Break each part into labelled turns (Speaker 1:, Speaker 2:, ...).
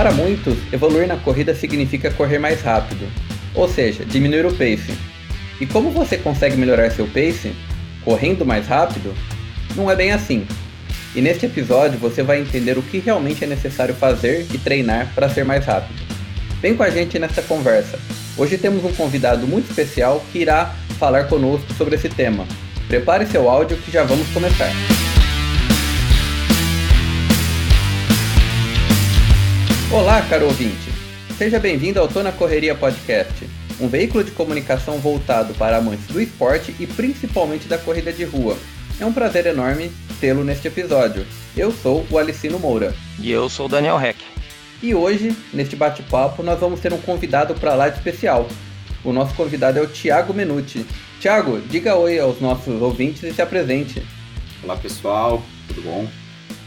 Speaker 1: Para muitos, evoluir na corrida significa correr mais rápido, ou seja, diminuir o pace. E como você consegue melhorar seu pace? Correndo mais rápido? Não é bem assim. E neste episódio você vai entender o que realmente é necessário fazer e treinar para ser mais rápido. Vem com a gente nessa conversa. Hoje temos um convidado muito especial que irá falar conosco sobre esse tema. Prepare seu áudio que já vamos começar. Olá, caro ouvinte. Seja bem-vindo ao Tô na Correria Podcast, um veículo de comunicação voltado para amantes do esporte e principalmente da corrida de rua. É um prazer enorme tê-lo neste episódio. Eu sou o Alicino Moura.
Speaker 2: E eu sou o Daniel Heck.
Speaker 1: E hoje, neste bate-papo, nós vamos ter um convidado para lá de especial. O nosso convidado é o Thiago Menuti. Thiago, diga oi aos nossos ouvintes e se apresente.
Speaker 3: Olá pessoal, tudo bom?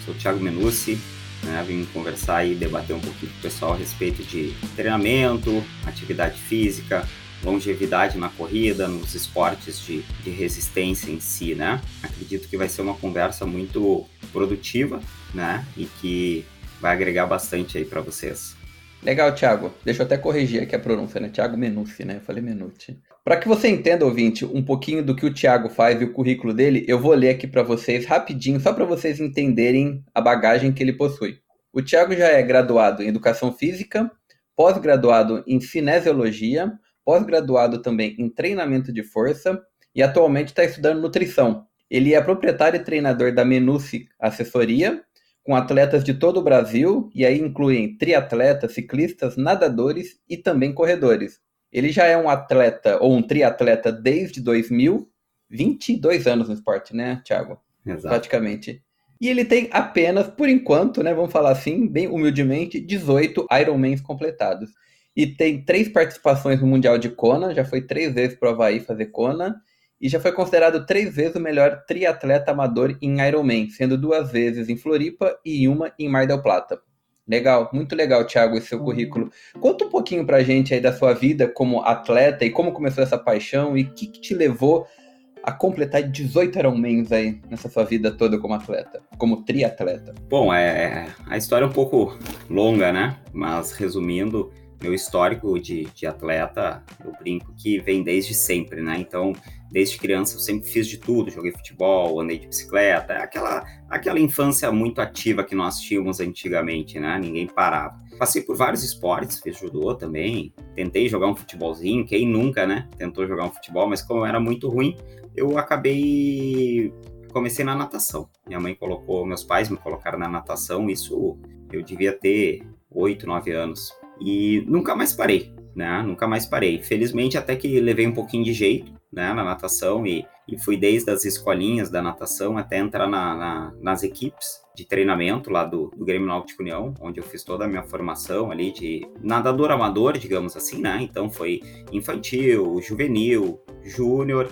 Speaker 3: Sou o Thiago Menucci, né? Vim conversar e debater um pouquinho com o pessoal a respeito de treinamento, atividade física, longevidade na corrida, nos esportes de, de resistência em si, né? Acredito que vai ser uma conversa muito produtiva, né? E que vai agregar bastante aí para vocês.
Speaker 1: Legal, Thiago. Deixa eu até corrigir aqui a pronúncia, né? Thiago Menucci, né? Eu falei Menucci. Para que você entenda, ouvinte, um pouquinho do que o Thiago faz e o currículo dele, eu vou ler aqui para vocês rapidinho, só para vocês entenderem a bagagem que ele possui. O Thiago já é graduado em Educação Física, pós-graduado em Cinesiologia, pós-graduado também em Treinamento de Força e atualmente está estudando Nutrição. Ele é proprietário e treinador da Menucci Assessoria, com atletas de todo o Brasil, e aí incluem triatletas, ciclistas, nadadores e também corredores. Ele já é um atleta ou um triatleta desde 2000, 22 anos no esporte, né, Thiago?
Speaker 3: Exato.
Speaker 1: Praticamente. E ele tem apenas, por enquanto, né, vamos falar assim, bem humildemente, 18 Ironmans completados. E tem três participações no Mundial de Kona, já foi três vezes para o Havaí fazer Kona, e já foi considerado três vezes o melhor triatleta amador em Ironman, sendo duas vezes em Floripa e uma em Mar del Plata. Legal, muito legal, Thiago, esse seu uhum. currículo. Conta um pouquinho pra gente aí da sua vida como atleta e como começou essa paixão e o que, que, te levou a completar 18 Ironmans aí nessa sua vida toda como atleta, como triatleta.
Speaker 3: Bom, é, a história é um pouco longa, né? Mas resumindo, meu histórico de, de atleta, eu brinco que vem desde sempre, né? Então, desde criança eu sempre fiz de tudo, joguei futebol, andei de bicicleta, aquela, aquela infância muito ativa que nós tínhamos antigamente, né? Ninguém parava. Passei por vários esportes, fiz judô também, tentei jogar um futebolzinho, quem nunca, né? Tentou jogar um futebol, mas como era muito ruim, eu acabei comecei na natação. Minha mãe colocou, meus pais me colocaram na natação, isso eu devia ter 8, 9 anos. E nunca mais parei, né? Nunca mais parei. Felizmente até que levei um pouquinho de jeito, né, na natação e, e fui desde as escolinhas da natação até entrar na, na, nas equipes de treinamento lá do, do Grêmio Náutico União, onde eu fiz toda a minha formação ali de nadador amador, digamos assim, né? Então foi infantil, juvenil, júnior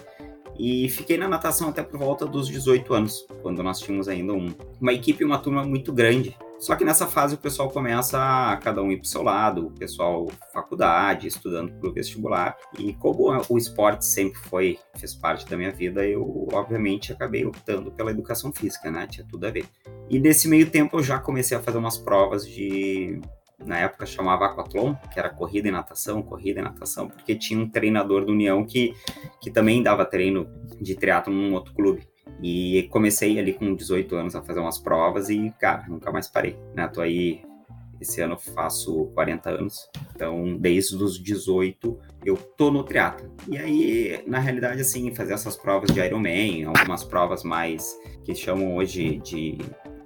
Speaker 3: e fiquei na natação até por volta dos 18 anos, quando nós tínhamos ainda um, uma equipe uma turma muito grande só que nessa fase o pessoal começa a cada um ir para o seu lado, o pessoal faculdade, estudando para o vestibular. E como o esporte sempre foi, fez parte da minha vida, eu obviamente acabei optando pela educação física, né? Tinha tudo a ver. E nesse meio tempo eu já comecei a fazer umas provas de na época chamava Aquathlon, que era corrida e natação, corrida e natação, porque tinha um treinador do União que, que também dava treino de triatlo num outro clube. E comecei ali com 18 anos a fazer umas provas e, cara, nunca mais parei, né? Tô aí, esse ano faço 40 anos, então desde os 18 eu tô no triatlo. E aí, na realidade, assim, fazer essas provas de Ironman, algumas provas mais que chamam hoje de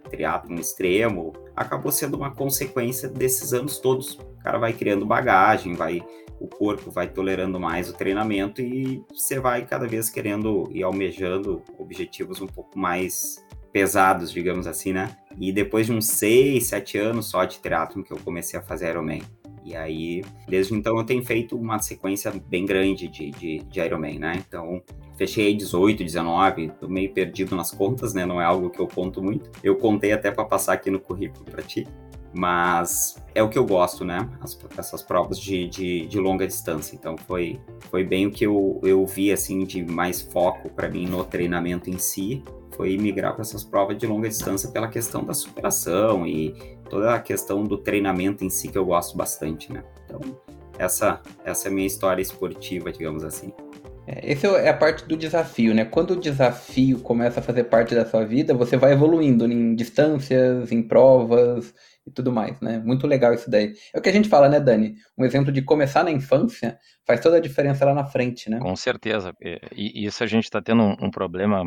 Speaker 3: triatlo extremo, acabou sendo uma consequência desses anos todos. O cara vai criando bagagem, vai o corpo vai tolerando mais o treinamento e você vai cada vez querendo e almejando objetivos um pouco mais pesados, digamos assim, né? E depois de uns seis, sete anos só de triatlon que eu comecei a fazer Ironman. E aí, desde então, eu tenho feito uma sequência bem grande de, de, de Ironman, né? Então, fechei 18, 19, tô meio perdido nas contas, né? Não é algo que eu conto muito. Eu contei até para passar aqui no currículo para ti mas é o que eu gosto, né? As, essas provas de, de, de, longa distância. Então foi, foi bem o que eu, eu vi assim de mais foco para mim no treinamento em si, foi migrar para essas provas de longa distância pela questão da superação e, toda a questão do treinamento em si que eu gosto bastante, né? Então, essa, essa é a minha história esportiva, digamos assim.
Speaker 1: É, esse é a parte do desafio, né? Quando o desafio começa a fazer parte da sua vida, você vai evoluindo em distâncias, em provas e tudo mais, né? Muito legal isso daí. É o que a gente fala, né, Dani? Um exemplo de começar na infância faz toda a diferença lá na frente, né?
Speaker 2: Com certeza. E isso a gente está tendo um, um problema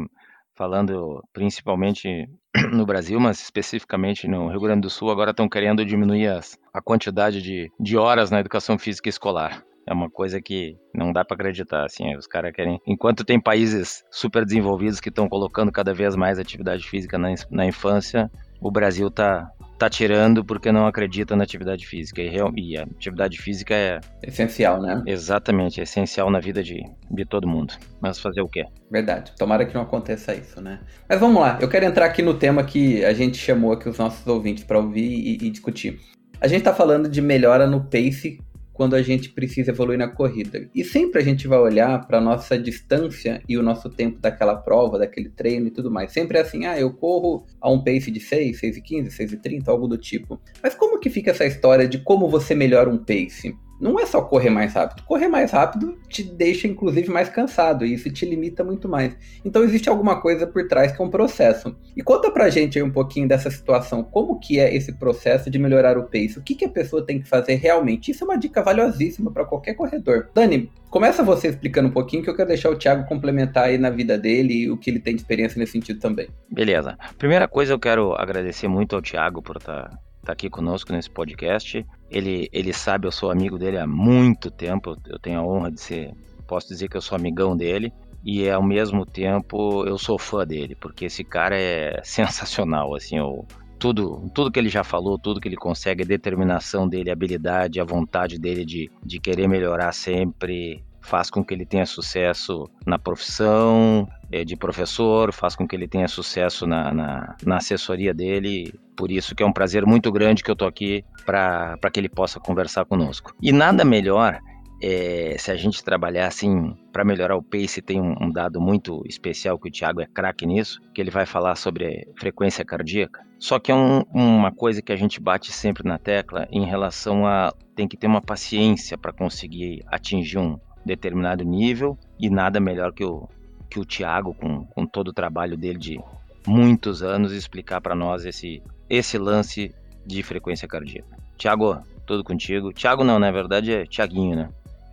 Speaker 2: falando principalmente no Brasil, mas especificamente no Rio Grande do Sul, agora estão querendo diminuir as, a quantidade de, de horas na educação física escolar. É uma coisa que não dá para acreditar, assim, os caras querem... Enquanto tem países super desenvolvidos que estão colocando cada vez mais atividade física na, na infância, o Brasil tá, tá tirando porque não acredita na atividade física. E, e a atividade física é.
Speaker 1: Essencial, né?
Speaker 2: Exatamente, é essencial na vida de, de todo mundo. Mas fazer o quê?
Speaker 1: Verdade. Tomara que não aconteça isso, né? Mas vamos lá, eu quero entrar aqui no tema que a gente chamou aqui os nossos ouvintes para ouvir e, e discutir. A gente está falando de melhora no pace quando a gente precisa evoluir na corrida. E sempre a gente vai olhar para a nossa distância e o nosso tempo daquela prova, daquele treino e tudo mais. Sempre é assim, ah, eu corro a um pace de 6, 6 e 15, 6 e 30, algo do tipo. Mas como que fica essa história de como você melhora um pace? Não é só correr mais rápido. Correr mais rápido te deixa, inclusive, mais cansado e isso te limita muito mais. Então existe alguma coisa por trás que é um processo. E conta pra gente aí um pouquinho dessa situação. Como que é esse processo de melhorar o pace? O que, que a pessoa tem que fazer realmente? Isso é uma dica valiosíssima para qualquer corredor. Dani, começa você explicando um pouquinho que eu quero deixar o Thiago complementar aí na vida dele e o que ele tem de experiência nesse sentido também.
Speaker 2: Beleza. Primeira coisa, eu quero agradecer muito ao Thiago por estar tá está aqui conosco nesse podcast. Ele, ele sabe, eu sou amigo dele há muito tempo, eu tenho a honra de ser, posso dizer que eu sou amigão dele. E ao mesmo tempo eu sou fã dele, porque esse cara é sensacional, assim, eu, tudo, tudo que ele já falou, tudo que ele consegue, a determinação dele, a habilidade, a vontade dele de, de querer melhorar sempre, faz com que ele tenha sucesso na profissão eh, de professor, faz com que ele tenha sucesso na, na, na assessoria dele. Por isso que é um prazer muito grande que eu tô aqui para que ele possa conversar conosco. E nada melhor é, se a gente trabalhar assim para melhorar o pace, tem um, um, dado muito especial que o Thiago é craque nisso, que ele vai falar sobre frequência cardíaca. Só que é um, uma coisa que a gente bate sempre na tecla em relação a tem que ter uma paciência para conseguir atingir um, determinado nível e nada melhor que o, que o Thiago, com, com todo o trabalho dele de muitos anos, explicar para nós esse, esse lance de frequência cardíaca. Thiago, tudo contigo. Thiago não, na verdade é Thiaguinho, né?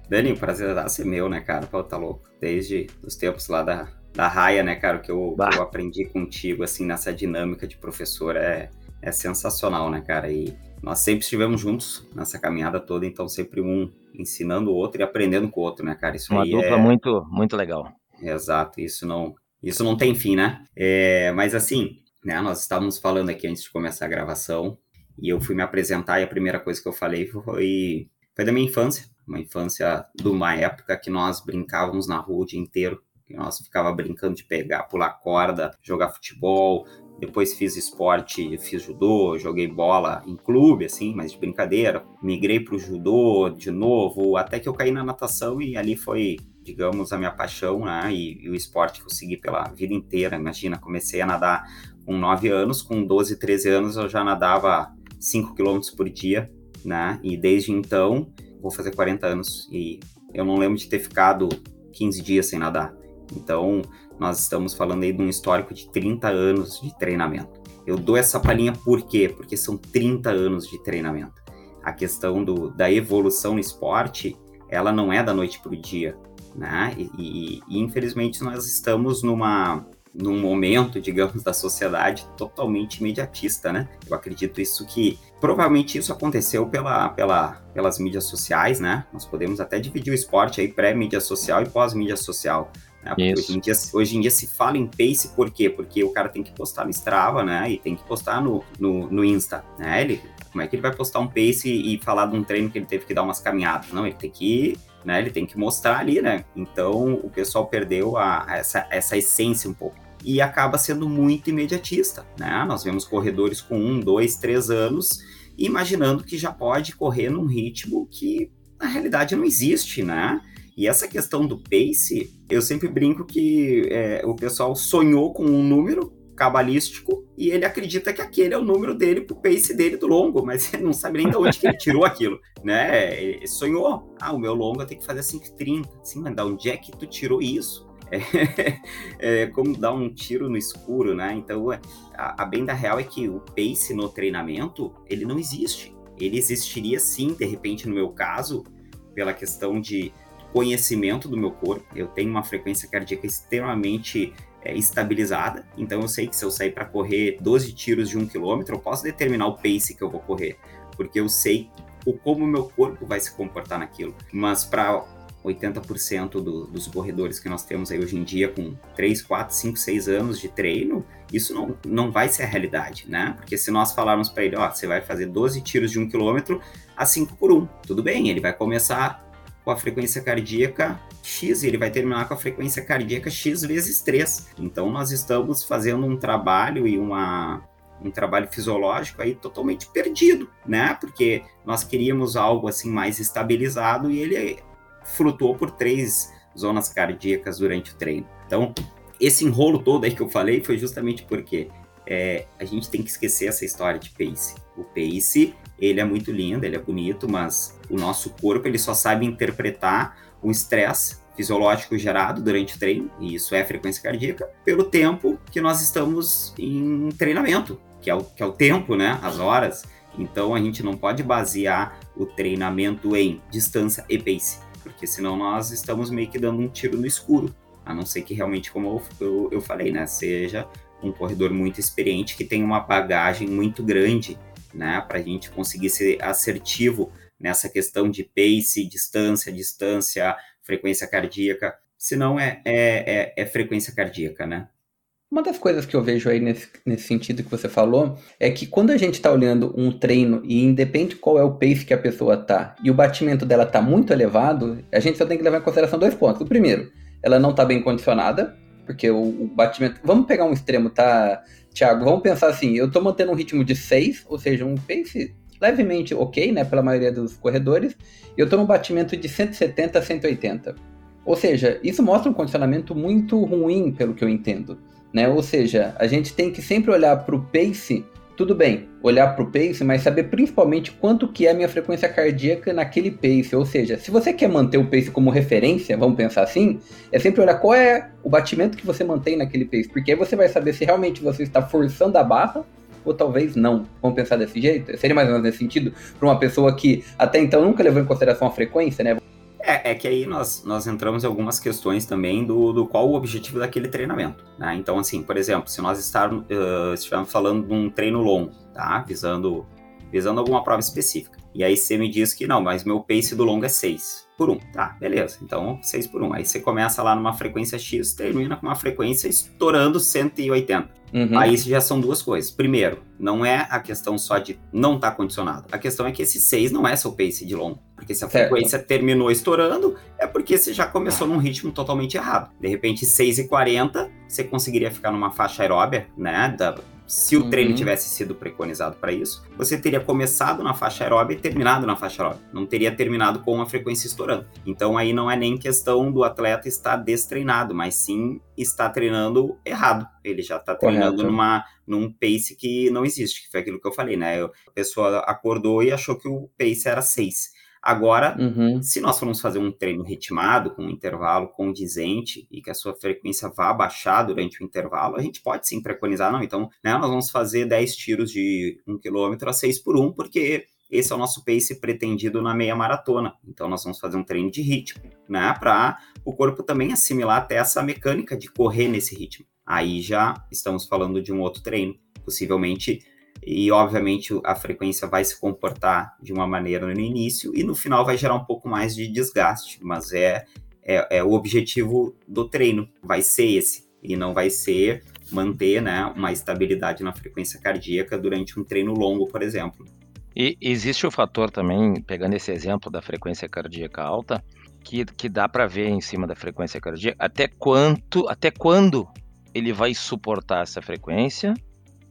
Speaker 3: Dani, o prazer é ser meu, né, cara? Pô, tá louco. Desde os tempos lá da, da raia, né, cara, que eu, eu aprendi contigo, assim, nessa dinâmica de professor é, é sensacional, né, cara? E nós sempre estivemos juntos nessa caminhada toda, então sempre um ensinando o outro e aprendendo com o outro, né, cara?
Speaker 2: Isso Uma dupla é... muito, muito legal.
Speaker 3: Exato, isso não, isso não tem fim, né? É, mas assim, né, nós estávamos falando aqui antes de começar a gravação e eu fui me apresentar e a primeira coisa que eu falei foi, foi da minha infância, uma infância de uma época que nós brincávamos na rua o dia inteiro, que nós ficava brincando de pegar, pular corda, jogar futebol, depois fiz esporte, fiz judô, joguei bola em clube, assim, mas de brincadeira. Migrei para o judô de novo, até que eu caí na natação e ali foi, digamos, a minha paixão, né? E, e o esporte que eu segui pela vida inteira. Imagina, comecei a nadar com 9 anos, com 12, 13 anos eu já nadava 5 km por dia, né? E desde então, vou fazer 40 anos e eu não lembro de ter ficado 15 dias sem nadar. Então, nós estamos falando aí de um histórico de 30 anos de treinamento. Eu dou essa palhinha por quê? Porque são 30 anos de treinamento. A questão do, da evolução no esporte, ela não é da noite para o dia, né? E, e, infelizmente nós estamos numa num momento, digamos, da sociedade totalmente imediatista, né? Eu acredito isso que provavelmente isso aconteceu pela, pela, pelas mídias sociais, né? Nós podemos até dividir o esporte aí pré-mídia social e pós-mídia social. Né? Hoje, em dia, hoje em dia se fala em pace por quê? Porque o cara tem que postar no Strava, né? E tem que postar no, no, no Insta, né? Ele, como é que ele vai postar um pace e, falar de um treino que ele teve que dar umas caminhadas? Não, ele tem que né? Ele tem que mostrar ali, né? Então o pessoal perdeu a, a essa, essa essência um pouco. E acaba sendo muito imediatista, né? Nós vemos corredores com um, dois, três anos, imaginando que já pode correr num ritmo que na realidade não existe, né? E essa questão do pace, eu sempre brinco que é, o pessoal sonhou com um número cabalístico e ele acredita que aquele é o número dele pro pace dele do longo, mas ele não sabe nem de onde que ele tirou aquilo, né? Ele sonhou, ah, o meu longo tem que fazer 5,30. Sim, mas da onde é que tu tirou isso? É, é, como dar um tiro no escuro, né? Então, é, a, a bem da real é que o pace no treinamento, ele não existe. Ele existiria sim, de repente, no meu caso, pela questão de conhecimento do meu corpo. Eu tenho uma frequência cardíaca extremamente é, estabilizada, então eu sei que se eu sair para correr 12 tiros de um quilômetro, eu posso determinar o pace que eu vou correr, porque eu sei o como o meu corpo vai se comportar naquilo. Mas para 80% do, dos corredores que nós temos aí hoje em dia, com 3, 4, 5, 6 anos de treino, isso não, não vai ser a realidade, né? Porque se nós falarmos para ele, ó, você vai fazer 12 tiros de um quilômetro a 5 por 1, tudo bem, ele vai começar com a frequência cardíaca X e ele vai terminar com a frequência cardíaca X vezes 3. Então nós estamos fazendo um trabalho e uma, um trabalho fisiológico aí totalmente perdido, né? Porque nós queríamos algo assim mais estabilizado e ele flutuou por três zonas cardíacas durante o treino. Então, esse enrolo todo aí que eu falei foi justamente porque é, a gente tem que esquecer essa história de pace. O pace ele é muito lindo, ele é bonito, mas o nosso corpo ele só sabe interpretar o estresse fisiológico gerado durante o treino, e isso é frequência cardíaca, pelo tempo que nós estamos em treinamento, que é o, que é o tempo, né? As horas. Então a gente não pode basear o treinamento em distância e pace, porque senão nós estamos meio que dando um tiro no escuro. A não ser que realmente, como eu, eu, eu falei, né? Seja um corredor muito experiente que tem uma bagagem muito grande né, para a gente conseguir ser assertivo nessa questão de pace, distância, distância, frequência cardíaca. Se não, é, é, é, é frequência cardíaca, né?
Speaker 1: Uma das coisas que eu vejo aí nesse, nesse sentido que você falou é que quando a gente está olhando um treino e independe qual é o pace que a pessoa tá e o batimento dela tá muito elevado, a gente só tem que levar em consideração dois pontos. O primeiro, ela não tá bem condicionada, porque o, o batimento. Vamos pegar um extremo, tá? Thiago, vamos pensar assim, eu estou mantendo um ritmo de 6, ou seja, um pace levemente ok, né, pela maioria dos corredores, e eu estou num batimento de 170 a 180. Ou seja, isso mostra um condicionamento muito ruim, pelo que eu entendo. Né? Ou seja, a gente tem que sempre olhar para o pace tudo bem, olhar para o pace, mas saber principalmente quanto que é a minha frequência cardíaca naquele pace. Ou seja, se você quer manter o pace como referência, vamos pensar assim, é sempre olhar qual é o batimento que você mantém naquele pace, porque aí você vai saber se realmente você está forçando a barra ou talvez não. Vamos pensar desse jeito? Seria mais ou menos nesse sentido para uma pessoa que até então nunca levou em consideração a frequência, né?
Speaker 3: É, é, que aí nós, nós entramos em algumas questões também do, do qual o objetivo daquele treinamento. Né? Então, assim, por exemplo, se nós estar, uh, estivermos falando de um treino longo, tá? Visando, visando alguma prova específica. E aí você me diz que não, mas meu pace do longo é 6 por 1. Tá, beleza. Então 6 por 1. Aí você começa lá numa frequência X, termina com uma frequência estourando 180. Uhum. Aí já são duas coisas. Primeiro, não é a questão só de não estar tá condicionado. A questão é que esse 6 não é seu pace de longo. Porque se a certo. frequência terminou estourando, é porque você já começou num ritmo totalmente errado. De repente, 6 e 40, você conseguiria ficar numa faixa aeróbia, né? Da, se o uhum. treino tivesse sido preconizado para isso, você teria começado na faixa aeróbica e terminado na faixa aeróbica. Não teria terminado com uma frequência estourando. Então aí não é nem questão do atleta estar destreinado, mas sim está treinando errado. Ele já está treinando numa, num pace que não existe, que foi aquilo que eu falei, né? A pessoa acordou e achou que o pace era 6. Agora, uhum. se nós formos fazer um treino ritmado, com um intervalo condizente e que a sua frequência vá baixar durante o intervalo, a gente pode sim preconizar, não, então, né, nós vamos fazer 10 tiros de 1 km a 6 por 1, porque esse é o nosso pace pretendido na meia maratona. Então, nós vamos fazer um treino de ritmo, né, para o corpo também assimilar até essa mecânica de correr nesse ritmo. Aí já estamos falando de um outro treino, possivelmente e obviamente a frequência vai se comportar de uma maneira no início e no final vai gerar um pouco mais de desgaste, mas é, é, é o objetivo do treino, vai ser esse, e não vai ser manter né, uma estabilidade na frequência cardíaca durante um treino longo, por exemplo.
Speaker 2: E existe o fator também, pegando esse exemplo da frequência cardíaca alta, que, que dá para ver em cima da frequência cardíaca até quanto, até quando ele vai suportar essa frequência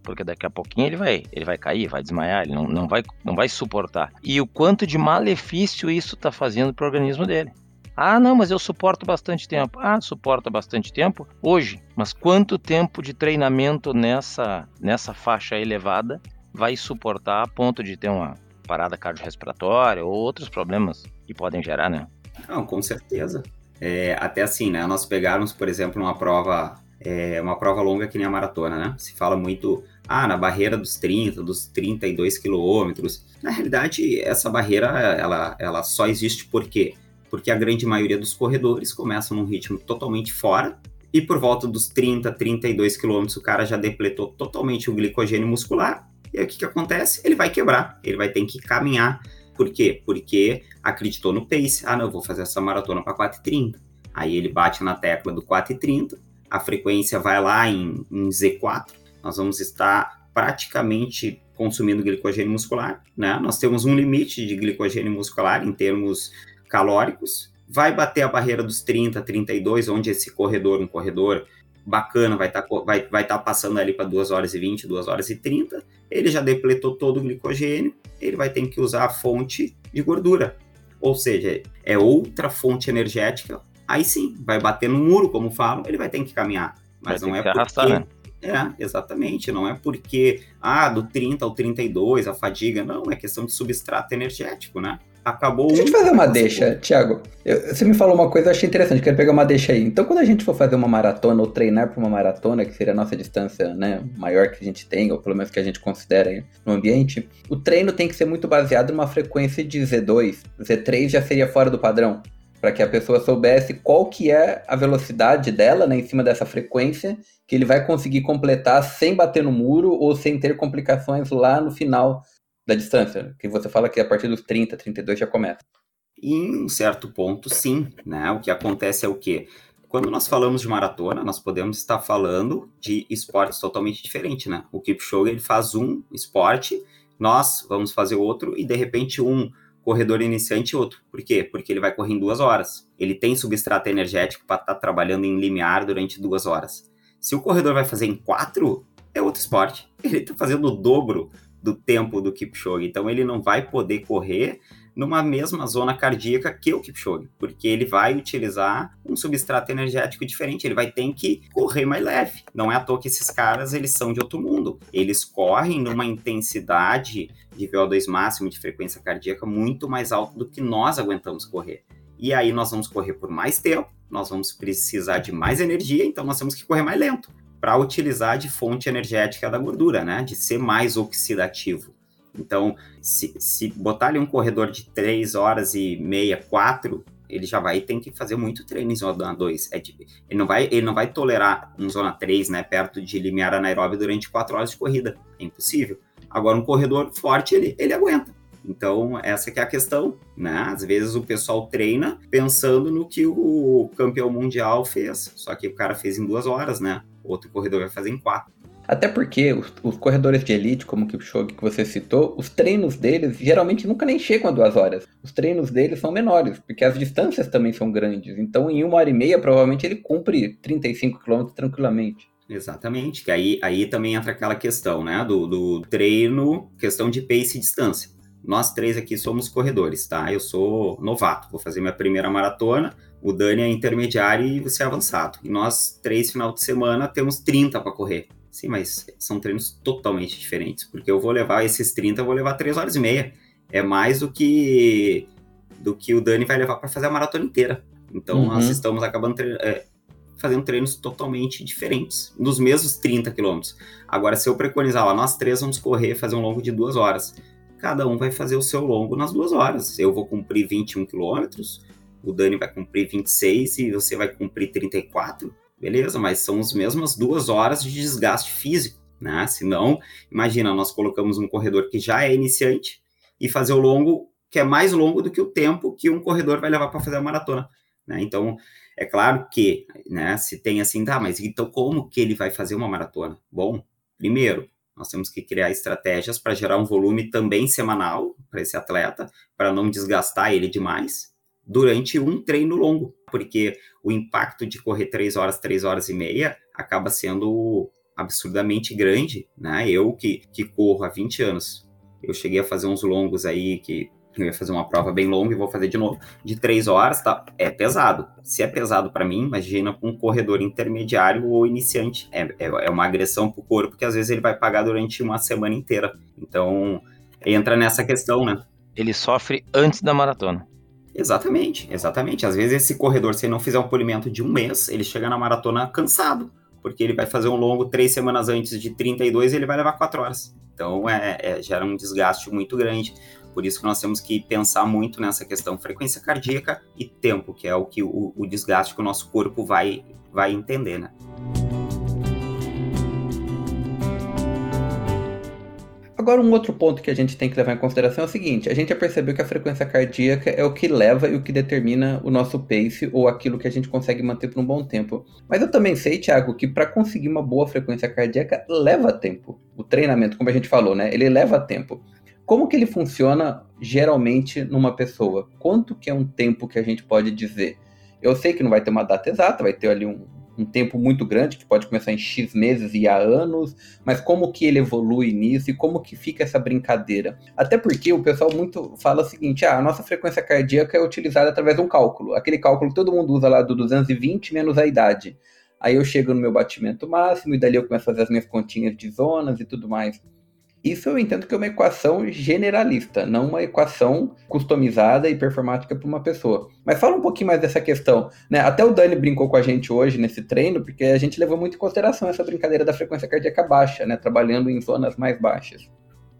Speaker 2: porque daqui a pouquinho ele vai, ele vai cair, vai desmaiar, ele não, não, vai, não vai suportar. E o quanto de malefício isso está fazendo para o organismo dele. Ah, não, mas eu suporto bastante tempo. Ah, suporta bastante tempo hoje. Mas quanto tempo de treinamento nessa, nessa faixa elevada vai suportar a ponto de ter uma parada cardiorrespiratória ou outros problemas que podem gerar, né?
Speaker 3: Não, com certeza. É, até assim, né? Nós pegarmos, por exemplo, uma prova, é, uma prova longa que nem a maratona, né? Se fala muito, ah, na barreira dos 30, dos 32 quilômetros. Na realidade, essa barreira, ela, ela só existe por quê? Porque a grande maioria dos corredores começam num ritmo totalmente fora e por volta dos 30, 32 quilômetros o cara já depletou totalmente o glicogênio muscular. E aí o que, que acontece? Ele vai quebrar, ele vai ter que caminhar por quê? Porque acreditou no pace. Ah, não, vou fazer essa maratona para 4,30. Aí ele bate na tecla do 4,30, a frequência vai lá em, em Z4. Nós vamos estar praticamente consumindo glicogênio muscular, né? Nós temos um limite de glicogênio muscular em termos calóricos. Vai bater a barreira dos 30, 32, onde esse corredor, um corredor bacana, vai estar tá, vai, vai tá passando ali para 2 horas e 20, 2 horas e 30. Ele já depletou todo o glicogênio, ele vai ter que usar a fonte de gordura. Ou seja, é outra fonte energética. Aí sim, vai bater no muro, como falam, ele vai ter que caminhar. Mas vai não é porque... Arrastar, né? É, exatamente. Não é porque, ah, do 30 ao 32, a fadiga. Não, é questão de substrato energético, né? acabou.
Speaker 1: Deixa eu te fazer uma deixa, Thiago. Eu, você me falou uma coisa, eu achei interessante, quero pegar uma deixa aí. Então, quando a gente for fazer uma maratona ou treinar para uma maratona, que seria a nossa distância né, maior que a gente tem, ou pelo menos que a gente considera no ambiente, o treino tem que ser muito baseado numa frequência de Z2. Z3 já seria fora do padrão. Para que a pessoa soubesse qual que é a velocidade dela né, em cima dessa frequência que ele vai conseguir completar sem bater no muro ou sem ter complicações lá no final da distância, que você fala que a partir dos 30, 32 já começa.
Speaker 3: Em um certo ponto, sim, né? O que acontece é o quê? Quando nós falamos de maratona, nós podemos estar falando de esportes totalmente diferentes, né? O Kipchoge, ele faz um esporte, nós vamos fazer outro, e de repente um corredor iniciante e outro. Por quê? Porque ele vai correr em duas horas. Ele tem substrato energético para estar tá trabalhando em limiar durante duas horas. Se o corredor vai fazer em quatro, é outro esporte. Ele está fazendo o dobro do tempo do Kipchoge. Então ele não vai poder correr numa mesma zona cardíaca que o Kipchoge, porque ele vai utilizar um substrato energético diferente, ele vai ter que correr mais leve. Não é à toa que esses caras, eles são de outro mundo. Eles correm numa intensidade de VO2 máximo de frequência cardíaca muito mais alta do que nós aguentamos correr. E aí nós vamos correr por mais tempo, nós vamos precisar de mais energia, então nós temos que correr mais lento para utilizar de fonte energética da gordura, né? De ser mais oxidativo. Então, se, se botar ali um corredor de 3 horas e meia, 4, ele já vai ter que fazer muito treino em zona 2. É ele, não vai, ele não vai tolerar um zona 3, né, perto de limiar anaeróbio durante 4 horas de corrida. É impossível. Agora, um corredor forte, ele, ele aguenta. Então, essa é a questão, né? Às vezes o pessoal treina pensando no que o campeão mundial fez, só que o cara fez em duas horas, né? outro corredor vai fazer em quatro.
Speaker 1: Até porque os, os, corredores de elite, como o Kipchoge que você citou, os treinos deles geralmente nunca nem chegam a duas horas. Os treinos deles são menores, porque as distâncias também são grandes. Então, em uma hora e meia, provavelmente ele cumpre 35 quilômetros tranquilamente.
Speaker 3: Exatamente, que aí, aí também entra aquela questão, né, do, do treino, questão de pace e distância. Nós três aqui somos corredores, tá? Eu sou novato, vou fazer minha primeira maratona, o Dani é intermediário e você é avançado. E nós, três final de semana, temos 30 para correr. Sim, mas são treinos totalmente diferentes, porque eu vou levar esses 30, eu vou levar 3 horas e meia. É mais do que do que o Dani vai levar para fazer a maratona inteira. Então uhum. nós estamos acabando é, fazendo treinos totalmente diferentes, nos mesmos 30 quilômetros. Agora, se eu preconizar lá, nós três vamos correr, fazer um longo de duas horas. Cada um vai fazer o seu longo nas duas horas. Eu vou cumprir 21 quilômetros, o Dani vai cumprir 26 e você vai cumprir 34, beleza, mas são as mesmas duas horas de desgaste físico, né? Senão, imagina, nós colocamos um corredor que já é iniciante e fazer o longo que é mais longo do que o tempo que um corredor vai levar para fazer a maratona, né? Então, é claro que, né, se tem assim, tá, mas então como que ele vai fazer uma maratona? Bom, primeiro, nós temos que criar estratégias para gerar um volume também semanal para esse atleta, para não desgastar ele demais, durante um treino longo, porque o impacto de correr três horas, três horas e meia acaba sendo absurdamente grande, né? Eu que, que corro há 20 anos, eu cheguei a fazer uns longos aí que eu ia fazer uma prova bem longa e vou fazer de novo, de três horas, tá? É pesado. Se é pesado para mim, imagina com um corredor intermediário ou iniciante. É, é, é uma agressão pro corpo que às vezes ele vai pagar durante uma semana inteira. Então, entra nessa questão, né?
Speaker 2: Ele sofre antes da maratona.
Speaker 3: Exatamente, exatamente. Às vezes esse corredor, se ele não fizer um polimento de um mês, ele chega na maratona cansado, porque ele vai fazer um longo três semanas antes de 32 e ele vai levar quatro horas. Então, é, é, gera um desgaste muito grande. Por isso que nós temos que pensar muito nessa questão frequência cardíaca e tempo, que é o que o, o desgaste que o nosso corpo vai, vai entender, né?
Speaker 1: Agora, um outro ponto que a gente tem que levar em consideração é o seguinte: a gente já percebeu que a frequência cardíaca é o que leva e o que determina o nosso pace ou aquilo que a gente consegue manter por um bom tempo. Mas eu também sei, Thiago, que para conseguir uma boa frequência cardíaca leva tempo. O treinamento, como a gente falou, né? Ele leva tempo. Como que ele funciona geralmente numa pessoa? Quanto que é um tempo que a gente pode dizer? Eu sei que não vai ter uma data exata, vai ter ali um, um tempo muito grande, que pode começar em X meses e há anos, mas como que ele evolui nisso e como que fica essa brincadeira? Até porque o pessoal muito fala o seguinte, ah, a nossa frequência cardíaca é utilizada através de um cálculo, aquele cálculo que todo mundo usa lá do 220 menos a idade. Aí eu chego no meu batimento máximo e dali eu começo a fazer as minhas continhas de zonas e tudo mais. Isso eu entendo que é uma equação generalista, não uma equação customizada e performática para uma pessoa. Mas fala um pouquinho mais dessa questão. Né? Até o Dani brincou com a gente hoje nesse treino, porque a gente levou muito em consideração essa brincadeira da frequência cardíaca baixa, né? trabalhando em zonas mais baixas.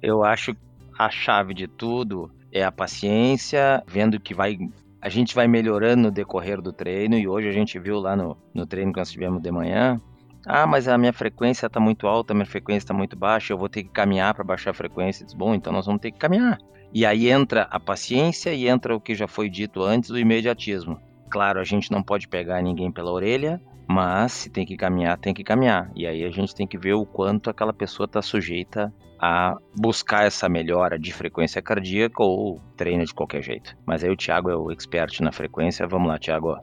Speaker 2: Eu acho a chave de tudo é a paciência, vendo que vai a gente vai melhorando no decorrer do treino, e hoje a gente viu lá no, no treino que nós tivemos de manhã, ah, mas a minha frequência está muito alta, a minha frequência está muito baixa, eu vou ter que caminhar para baixar a frequência. Diz, bom, então nós vamos ter que caminhar. E aí entra a paciência e entra o que já foi dito antes, o imediatismo. Claro, a gente não pode pegar ninguém pela orelha, mas se tem que caminhar, tem que caminhar. E aí a gente tem que ver o quanto aquela pessoa está sujeita a buscar essa melhora de frequência cardíaca ou treino de qualquer jeito. Mas aí o Thiago é o expert na frequência. Vamos lá, Thiago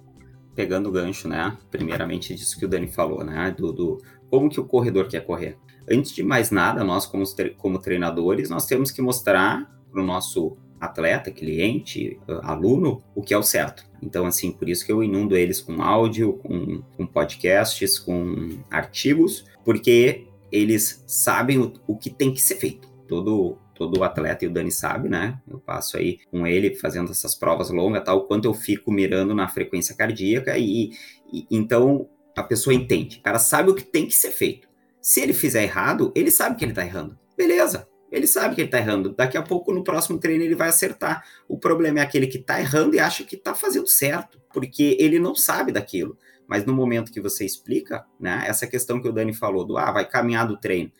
Speaker 3: pegando o gancho, né? Primeiramente disso que o Dani falou, né? Do, do como que o corredor quer correr. Antes de mais nada, nós como, como treinadores, nós temos que mostrar para o nosso atleta, cliente, aluno, o que é o certo. Então, assim, por isso que eu inundo eles com áudio, com, com podcasts, com artigos, porque eles sabem o, o que tem que ser feito. Todo todo atleta, e o Dani sabe, né? Eu passo aí com ele fazendo essas provas longas, tal, quanto eu fico mirando na frequência cardíaca e, e então a pessoa entende. O cara sabe o que tem que ser feito. Se ele fizer errado, ele sabe que ele tá errando. Beleza, ele sabe que ele tá errando. Daqui a pouco, no próximo treino, ele vai acertar. O problema é aquele que tá errando e acha que tá fazendo certo, porque ele não sabe daquilo. Mas no momento que você explica, né, essa questão que o Dani falou do, ah, vai caminhar do treino.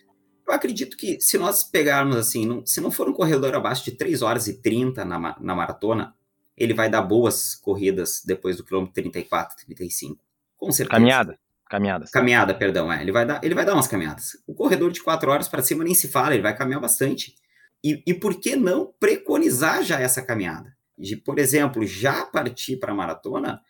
Speaker 3: Eu acredito que se nós pegarmos assim, não, se não for um corredor abaixo de 3 horas e 30 na, na maratona, ele vai dar boas corridas depois do quilômetro 34, 35. Com certeza.
Speaker 2: Caminhada. Caminhadas.
Speaker 3: Caminhada, perdão, é. Ele vai dar, ele vai dar umas caminhadas. O corredor de 4 horas para cima nem se fala, ele vai caminhar bastante. E, e por que não preconizar já essa caminhada? De, por exemplo, já partir para a maratona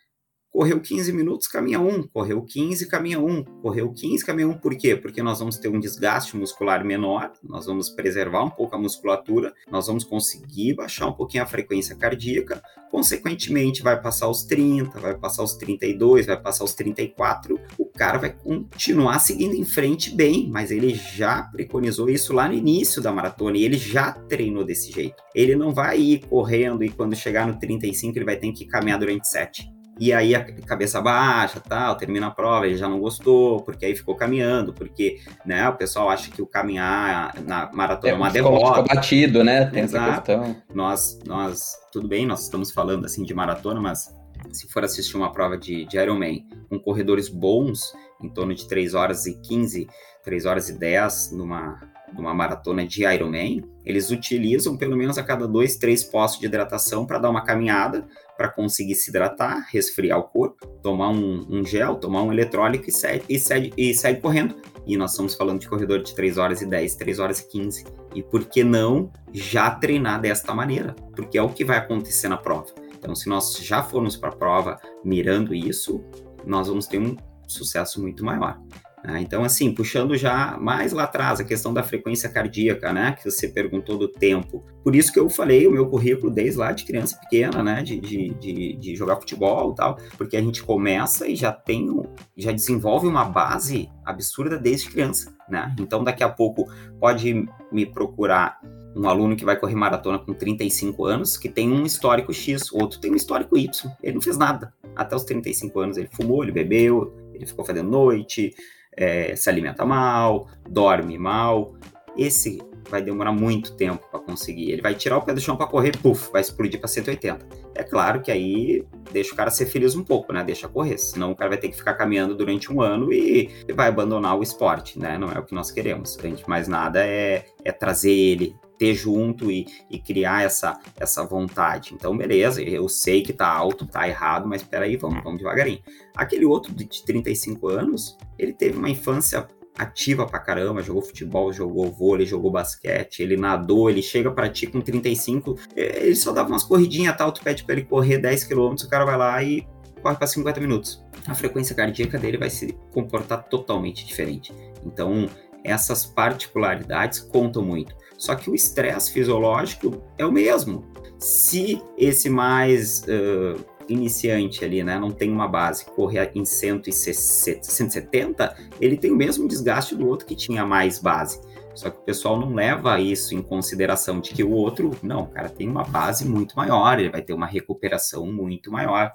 Speaker 3: Correu 15 minutos, caminha um. Correu 15, caminha um. Correu 15, caminha um. Por quê? Porque nós vamos ter um desgaste muscular menor, nós vamos preservar um pouco a musculatura, nós vamos conseguir baixar um pouquinho a frequência cardíaca. Consequentemente, vai passar os 30, vai passar os 32, vai passar os 34. O cara vai continuar seguindo em frente bem, mas ele já preconizou isso lá no início da maratona e ele já treinou desse jeito. Ele não vai ir correndo e quando chegar no 35 ele vai ter que caminhar durante 7 e aí a cabeça baixa, tal, termina a prova, ele já não gostou, porque aí ficou caminhando, porque, né, o pessoal acha que o caminhar na maratona é, é uma derrota.
Speaker 1: Ficou batido, né,
Speaker 3: tem Exato. essa questão. Nós, nós, tudo bem, nós estamos falando, assim, de maratona, mas se for assistir uma prova de, de Ironman com corredores bons, em torno de 3 horas e 15, 3 horas e 10 numa, numa maratona de Ironman, eles utilizam pelo menos a cada dois, três postos de hidratação para dar uma caminhada, para conseguir se hidratar, resfriar o corpo, tomar um, um gel, tomar um eletrólito e segue, e, segue, e segue correndo. E nós estamos falando de corredor de 3 horas e 10, 3 horas e 15. E por que não já treinar desta maneira? Porque é o que vai acontecer na prova. Então, se nós já formos para a prova mirando isso, nós vamos ter um sucesso muito maior. Né? Então, assim, puxando já mais lá atrás, a questão da frequência cardíaca, né? Que você perguntou do tempo. Por isso que eu falei o meu currículo desde lá de criança pequena, né? De, de, de, de jogar futebol e tal, porque a gente começa e já tem, já desenvolve uma base absurda desde criança, né? Então, daqui a pouco pode me procurar um aluno que vai correr maratona com 35 anos, que tem um histórico X, outro tem um histórico Y. Ele não fez nada. Até os 35 anos ele fumou, ele bebeu, ele ficou fazendo noite, é, se alimenta mal, dorme mal. Esse vai demorar muito tempo para conseguir. Ele vai tirar o pé do chão para correr, puf, vai explodir para 180. É claro que aí deixa o cara ser feliz um pouco, né? Deixa correr, senão o cara vai ter que ficar caminhando durante um ano e vai abandonar o esporte, né? Não é o que nós queremos. A gente mais nada é, é trazer ele ter junto e, e, criar essa, essa vontade. Então, beleza, eu sei que tá alto, tá errado, mas peraí, vamos, vamos devagarinho. Aquele outro de 35 anos, ele teve uma infância ativa pra caramba, jogou futebol, jogou vôlei, jogou basquete, ele nadou, ele chega pra ti com 35, é, ele só dava umas corridinhas, tal, tu pede pra ele correr 10 km, o cara vai lá e corre para 50 minutos. A frequência cardíaca dele vai se comportar totalmente diferente. Então, essas particularidades contam muito. Só que o estresse fisiológico é o mesmo. Se esse mais uh, iniciante ali, né, não tem uma base, correr em 170, ele tem o mesmo desgaste do outro que tinha mais base. Só que o pessoal não leva isso em consideração de que o outro, não, o cara tem uma base muito maior, ele vai ter uma recuperação muito maior.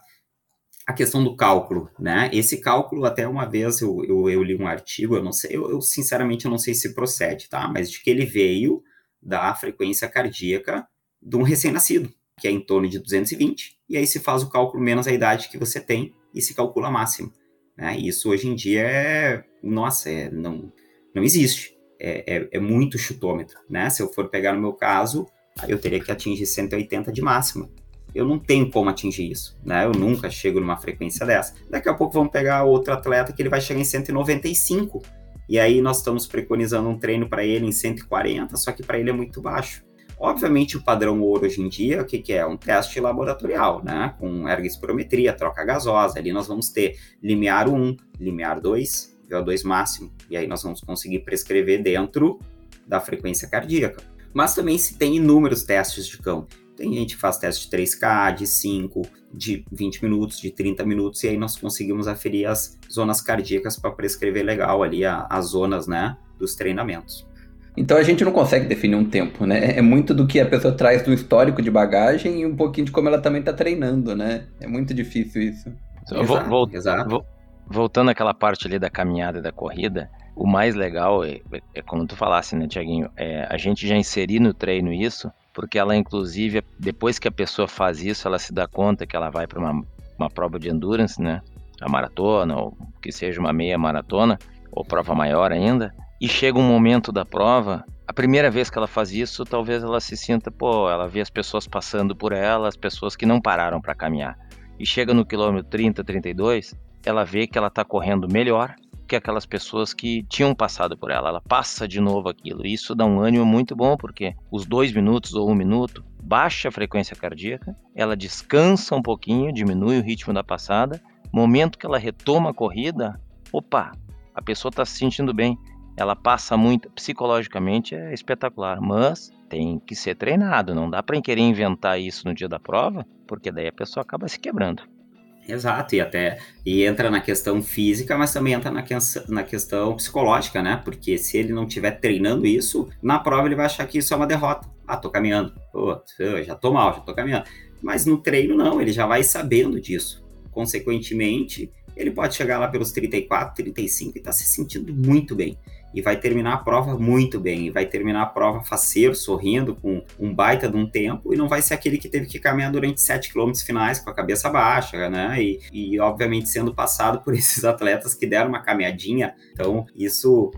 Speaker 3: A questão do cálculo, né? Esse cálculo, até uma vez eu, eu, eu li um artigo, eu não sei, eu, eu sinceramente não sei se procede, tá? Mas de que ele veio da frequência cardíaca de um recém-nascido, que é em torno de 220, e aí se faz o cálculo menos a idade que você tem e se calcula a máxima. Né? Isso hoje em dia é, nossa, é, não, não existe. É, é, é, muito chutômetro, né? Se eu for pegar no meu caso, eu teria que atingir 180 de máxima. Eu não tenho como atingir isso, né? Eu nunca chego numa frequência dessa. Daqui a pouco vamos pegar outro atleta que ele vai chegar em 195 e aí nós estamos preconizando um treino para ele em 140, só que para ele é muito baixo. Obviamente, o padrão ouro hoje em dia, o que, que é? Um teste laboratorial, né? Com ergospirometria, troca gasosa. Ali nós vamos ter limiar 1, limiar 2, VO2 máximo. E aí nós vamos conseguir prescrever dentro da frequência cardíaca. Mas também se tem inúmeros testes de campo. Tem gente que faz teste de 3K, de 5, de 20 minutos, de 30 minutos, e aí nós conseguimos aferir as zonas cardíacas para prescrever legal ali a, as zonas, né, dos treinamentos.
Speaker 1: Então a gente não consegue definir um tempo, né? É muito do que a pessoa traz do histórico de bagagem e um pouquinho de como ela também está treinando, né? É muito difícil isso.
Speaker 2: Exato, vou, vou, exato. Vou, voltando àquela parte ali da caminhada e da corrida, o mais legal é, é como tu falasse, né, Tiaguinho? É, a gente já inserir no treino isso, porque ela, inclusive, depois que a pessoa faz isso, ela se dá conta que ela vai para uma, uma prova de endurance, né? A maratona, ou que seja uma meia maratona, ou prova maior ainda, e chega um momento da prova, a primeira vez que ela faz isso, talvez ela se sinta, pô, ela vê as pessoas passando por ela, as pessoas que não pararam para caminhar. E chega no quilômetro 30, 32, ela vê que ela está correndo melhor, que aquelas pessoas que tinham passado por ela. Ela passa de novo aquilo. Isso dá um ânimo muito bom, porque os dois minutos ou um minuto baixa a frequência cardíaca, ela descansa um pouquinho, diminui o ritmo da passada. Momento que ela retoma a corrida, opa, a pessoa está se sentindo bem. Ela passa muito, psicologicamente é espetacular, mas tem que ser treinado. Não dá para querer inventar isso no dia da prova, porque daí a pessoa acaba se quebrando.
Speaker 3: Exato, e até e entra na questão física, mas também entra na, que, na questão psicológica, né? Porque se ele não estiver treinando isso, na prova ele vai achar que isso é uma derrota. Ah, tô caminhando. Pô, já tô mal, já tô caminhando. Mas no treino não, ele já vai sabendo disso. Consequentemente, ele pode chegar lá pelos 34, 35 e tá se sentindo muito bem e vai terminar a prova muito bem, vai terminar a prova faceiro, sorrindo, com um baita de um tempo, e não vai ser aquele que teve que caminhar durante 7 km finais com a cabeça baixa, né? E, e obviamente sendo passado por esses atletas que deram uma caminhadinha. Então, isso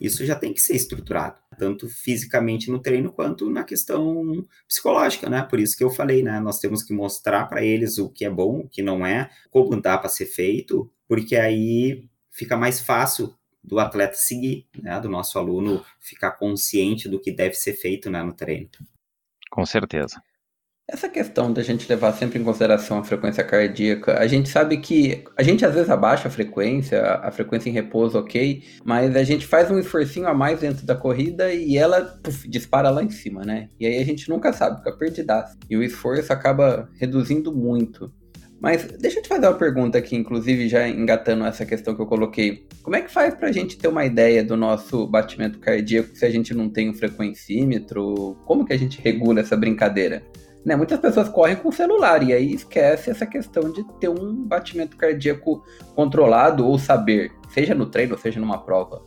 Speaker 3: isso já tem que ser estruturado, tanto fisicamente no treino quanto na questão psicológica, né? Por isso que eu falei, né? Nós temos que mostrar para eles o que é bom, o que não é, como dá para ser feito, porque aí fica mais fácil do atleta seguir, né, do nosso aluno ficar consciente do que deve ser feito né, no treino.
Speaker 2: Com certeza.
Speaker 1: Essa questão da gente levar sempre em consideração a frequência cardíaca, a gente sabe que a gente às vezes abaixa a frequência, a frequência em repouso, ok, mas a gente faz um esforcinho a mais dentro da corrida e ela puf, dispara lá em cima, né? E aí a gente nunca sabe, fica perdidaço. E o esforço acaba reduzindo muito. Mas deixa eu te fazer uma pergunta aqui, inclusive já engatando essa questão que eu coloquei. Como é que faz para a gente ter uma ideia do nosso batimento cardíaco se a gente não tem um frequencímetro? Como que a gente regula essa brincadeira? Né, muitas pessoas correm com o celular e aí esquece essa questão de ter um batimento cardíaco controlado ou saber, seja no treino, seja numa prova.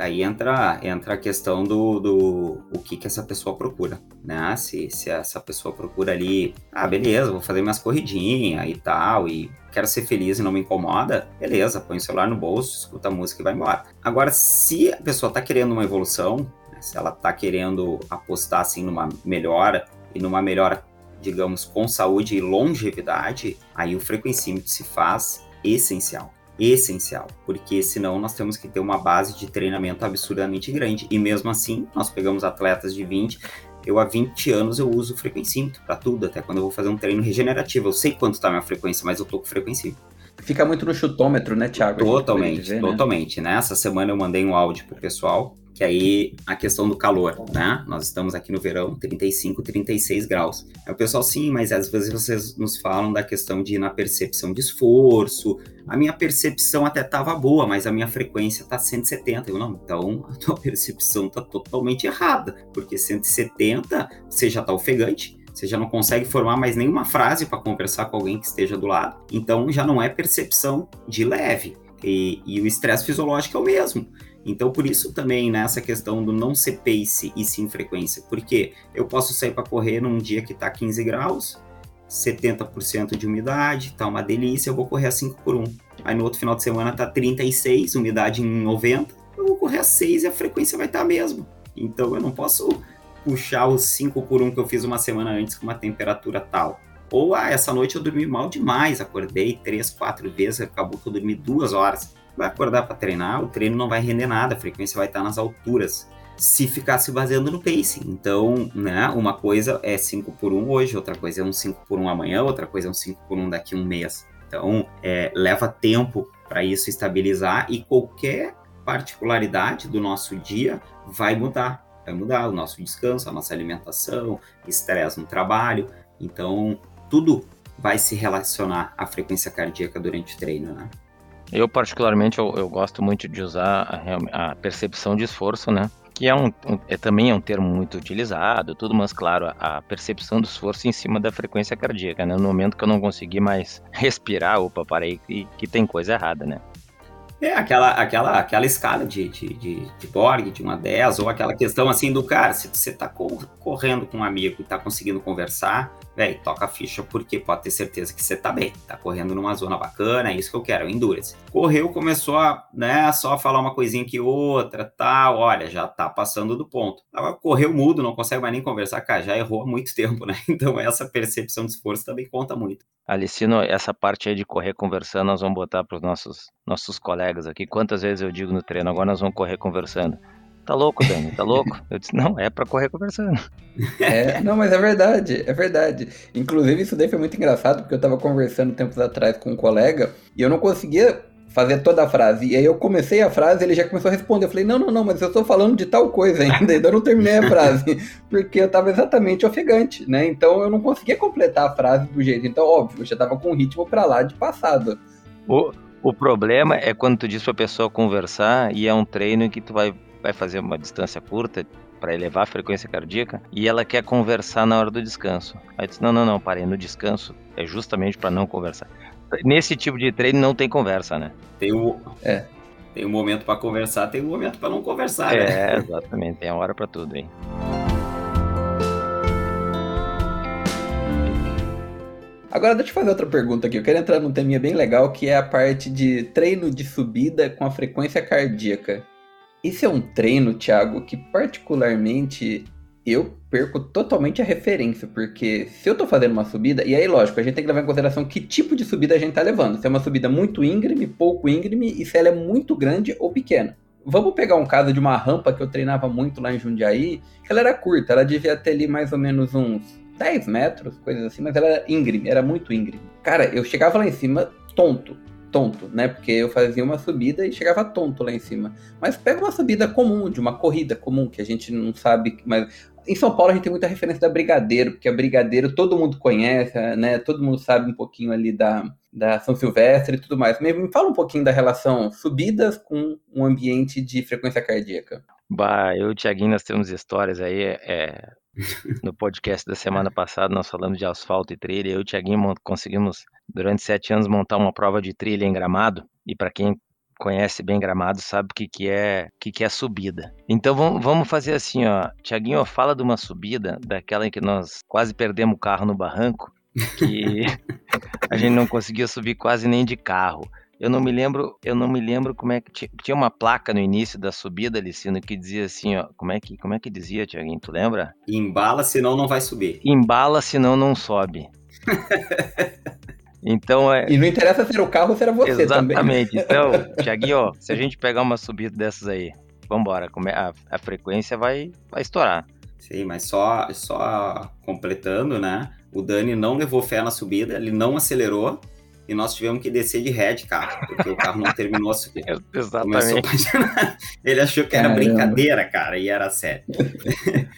Speaker 3: Aí entra, entra a questão do, do o que, que essa pessoa procura, né? Se, se essa pessoa procura ali, ah, beleza, vou fazer minhas corridinhas e tal, e quero ser feliz e não me incomoda, beleza, põe o celular no bolso, escuta a música e vai embora. Agora, se a pessoa tá querendo uma evolução, né, se ela tá querendo apostar assim numa melhora e numa melhora digamos, com saúde e longevidade, aí o frequencímetro se faz essencial. Essencial, porque senão nós temos que ter uma base de treinamento absurdamente grande. E mesmo assim, nós pegamos atletas de 20, eu há 20 anos eu uso frequencímetro para tudo, até quando eu vou fazer um treino regenerativo. Eu sei quanto está a minha frequência, mas eu tô com frequencímetro.
Speaker 1: Fica muito no chutômetro, né, Thiago?
Speaker 3: Totalmente, dizer, né? totalmente. Né? Nessa semana eu mandei um áudio pro pessoal que aí a questão do calor, né? Nós estamos aqui no verão, 35, 36 graus. Aí o pessoal, sim, mas às vezes vocês nos falam da questão de ir na percepção de esforço. A minha percepção até estava boa, mas a minha frequência tá 170. Eu não, então a tua percepção tá totalmente errada, porque 170 você já tá ofegante, você já não consegue formar mais nenhuma frase para conversar com alguém que esteja do lado. Então já não é percepção de leve. E, e o estresse fisiológico é o mesmo. Então, por isso também nessa questão do não ser pace e sim frequência, porque eu posso sair para correr num dia que está 15 graus, 70% de umidade, tá uma delícia, eu vou correr a 5 por 1. Aí no outro final de semana tá 36, umidade em 90, eu vou correr a 6 e a frequência vai estar tá a mesma. Então eu não posso puxar os 5 por 1 que eu fiz uma semana antes com uma temperatura tal. Ou, ah, essa noite eu dormi mal demais, acordei 3, 4 vezes, acabou que eu dormi 2 horas vai acordar para treinar, o treino não vai render nada, a frequência vai estar nas alturas. Se ficar se baseando no pacing. Então, né, uma coisa é 5 por 1 hoje, outra coisa é um 5 por 1 amanhã, outra coisa é um 5 por 1 daqui a um mês. Então, é, leva tempo para isso estabilizar e qualquer particularidade do nosso dia vai mudar. Vai mudar o nosso descanso, a nossa alimentação, estresse no trabalho. Então, tudo vai se relacionar à frequência cardíaca durante o treino, né?
Speaker 2: Eu, particularmente, eu, eu gosto muito de usar a, a, percepção de esforço, né? Que é, um, é também é um termo muito utilizado, tudo, mas claro, a, a, percepção do esforço em cima da frequência cardíaca, né? No momento que eu não consegui mais respirar, opa, parei que, que tem coisa errada, né?
Speaker 3: É, aquela, aquela, aquela escala de, de, de, de Borg, de uma 10, ou aquela questão assim do cara, se você tá correndo com um amigo e tá conseguindo conversar, velho, toca a ficha porque pode ter certeza que você tá bem, tá correndo numa zona bacana, é isso que eu quero, endurance. Correu, começou a, né, só falar uma coisinha que outra, tal, olha, já tá passando do ponto. Agora correu mudo, não consegue mais nem conversar, cara, já errou há muito tempo, né? Então essa percepção de esforço também conta muito.
Speaker 2: Alicino, essa parte aí de correr conversando, nós vamos botar para os nossos, nossos colegas aqui. Quantas vezes eu digo no treino, agora nós vamos correr conversando. Tá louco, Dani? Tá louco? Eu disse, não, é para correr conversando.
Speaker 1: É, não, mas é verdade, é verdade. Inclusive, isso daí foi muito engraçado, porque eu tava conversando tempos atrás com um colega e eu não conseguia fazer toda a frase. E aí eu comecei a frase, ele já começou a responder. Eu falei, não, não, não, mas eu estou falando de tal coisa ainda, ainda não terminei a frase. Porque eu estava exatamente ofegante, né? Então eu não conseguia completar a frase do jeito. Então, óbvio, eu já estava com o ritmo para lá de passado.
Speaker 2: O, o problema é quando tu diz pra pessoa conversar e é um treino que tu vai, vai fazer uma distância curta para elevar a frequência cardíaca e ela quer conversar na hora do descanso. Aí tu diz, não, não, não, parei, no descanso é justamente para não conversar nesse tipo de treino não tem conversa, né?
Speaker 3: Tem o. É. Tem um momento para conversar, tem um momento para não conversar,
Speaker 2: é, né? É, exatamente. Tem a hora para tudo, hein?
Speaker 1: Agora, deixa eu fazer outra pergunta aqui. Eu quero entrar num teminha bem legal, que é a parte de treino de subida com a frequência cardíaca. Esse é um treino, Thiago, que particularmente eu perco totalmente a referência, porque se eu tô fazendo uma subida, e aí lógico, a gente tem que levar em consideração que tipo de subida a gente tá levando. Se é uma subida muito íngreme, pouco íngreme, e se ela é muito grande ou pequena. Vamos pegar um caso de uma rampa que eu treinava muito lá em Jundiaí, que ela era curta, ela devia ter ali mais ou menos uns 10 metros, coisas assim, mas ela era íngreme, era muito íngreme. Cara, eu chegava lá em cima tonto, tonto, né? Porque eu fazia uma subida e chegava tonto lá em cima. Mas pega uma subida comum, de uma corrida comum, que a gente não sabe, mas em São Paulo a gente tem muita referência da Brigadeiro, porque a Brigadeiro todo mundo conhece, né? Todo mundo sabe um pouquinho ali da, da São Silvestre e tudo mais. Me, fala um pouquinho da relação subidas com um ambiente de frequência cardíaca.
Speaker 2: Bah, eu e o Thiaguinho, nós temos histórias aí. É, no podcast da semana passada, nós falamos de asfalto e trilha. Eu e o Thiaguinho conseguimos, durante sete anos, montar uma prova de trilha em gramado. E para quem conhece bem Gramado sabe o que, que é que, que é subida. Então vamos, vamos fazer assim, ó. Tiaguinho, fala de uma subida, daquela em que nós quase perdemos o carro no barranco, que a gente não conseguia subir quase nem de carro. Eu não me lembro, eu não me lembro como é que tinha, uma placa no início da subida, Licino, que dizia assim, ó, como é que, como é que dizia, Tiaguinho, tu lembra?
Speaker 3: Embala, senão não vai subir.
Speaker 2: Embala, senão não sobe. Então é.
Speaker 1: E não interessa ser o carro ou ser você
Speaker 2: Exatamente. também. Exatamente. Então, Tiaguinho, se a gente pegar uma subida dessas aí, vambora, a, a frequência vai, vai estourar.
Speaker 3: Sim, mas só, só completando, né? O Dani não levou fé na subida, ele não acelerou e nós tivemos que descer de ré de carro, porque o carro não terminou a subida.
Speaker 2: Exatamente.
Speaker 3: Ele achou que era Caramba. brincadeira, cara, e era sério.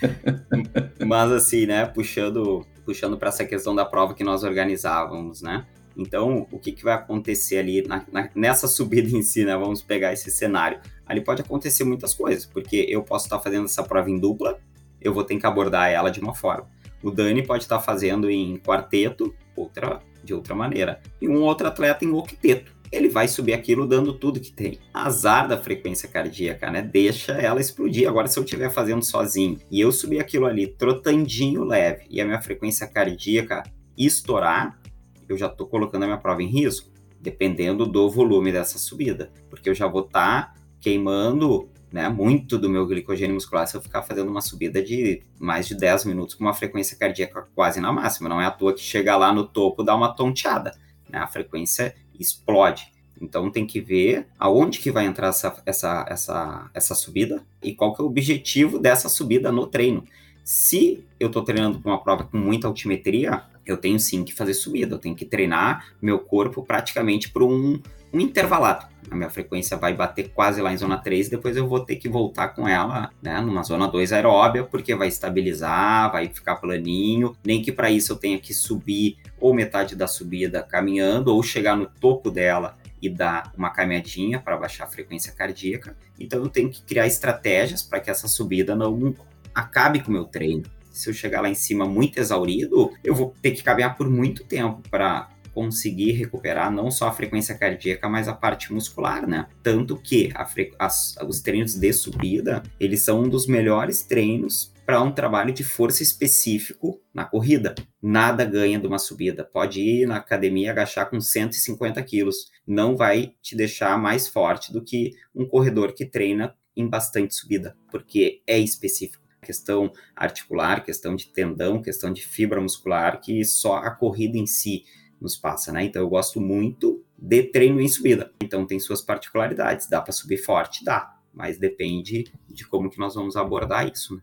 Speaker 3: Mas assim, né, puxando puxando para essa questão da prova que nós organizávamos, né? Então, o que, que vai acontecer ali na, na, nessa subida em si, né? Vamos pegar esse cenário. Ali pode acontecer muitas coisas, porque eu posso estar fazendo essa prova em dupla, eu vou ter que abordar ela de uma forma. O Dani pode estar fazendo em quarteto, outra de outra maneira. E um outro atleta em octeto ele vai subir aquilo dando tudo que tem. Azar da frequência cardíaca, né? Deixa ela explodir. Agora, se eu estiver fazendo sozinho e eu subir aquilo ali trotandinho leve e a minha frequência cardíaca estourar, eu já estou colocando a minha prova em risco, dependendo do volume dessa subida, porque eu já vou estar tá queimando né, muito do meu glicogênio muscular se eu ficar fazendo uma subida de mais de 10 minutos com uma frequência cardíaca quase na máxima. Não é à toa que chega lá no topo dá uma tonteada. Né? A frequência explode. Então tem que ver aonde que vai entrar essa, essa, essa, essa subida e qual que é o objetivo dessa subida no treino. Se eu estou treinando para uma prova com muita altimetria, eu tenho sim que fazer subida, eu tenho que treinar meu corpo praticamente por um, um intervalado. A minha frequência vai bater quase lá em zona 3, depois eu vou ter que voltar com ela, né, numa zona 2 aeróbia, porque vai estabilizar, vai ficar planinho, nem que para isso eu tenha que subir ou metade da subida caminhando, ou chegar no topo dela e dar uma caminhadinha para baixar a frequência cardíaca. Então eu tenho que criar estratégias para que essa subida não acabe com o meu treino. Se eu chegar lá em cima muito exaurido, eu vou ter que caminhar por muito tempo para conseguir recuperar não só a frequência cardíaca, mas a parte muscular, né? Tanto que as, os treinos de subida, eles são um dos melhores treinos para um trabalho de força específico na corrida. Nada ganha de uma subida. Pode ir na academia agachar com 150 quilos. Não vai te deixar mais forte do que um corredor que treina em bastante subida, porque é específico. Questão articular, questão de tendão, questão de fibra muscular, que só a corrida em si nos passa, né? Então eu gosto muito de treino em subida. Então tem suas particularidades. Dá para subir forte? Dá. Mas depende de como que nós vamos abordar isso, né?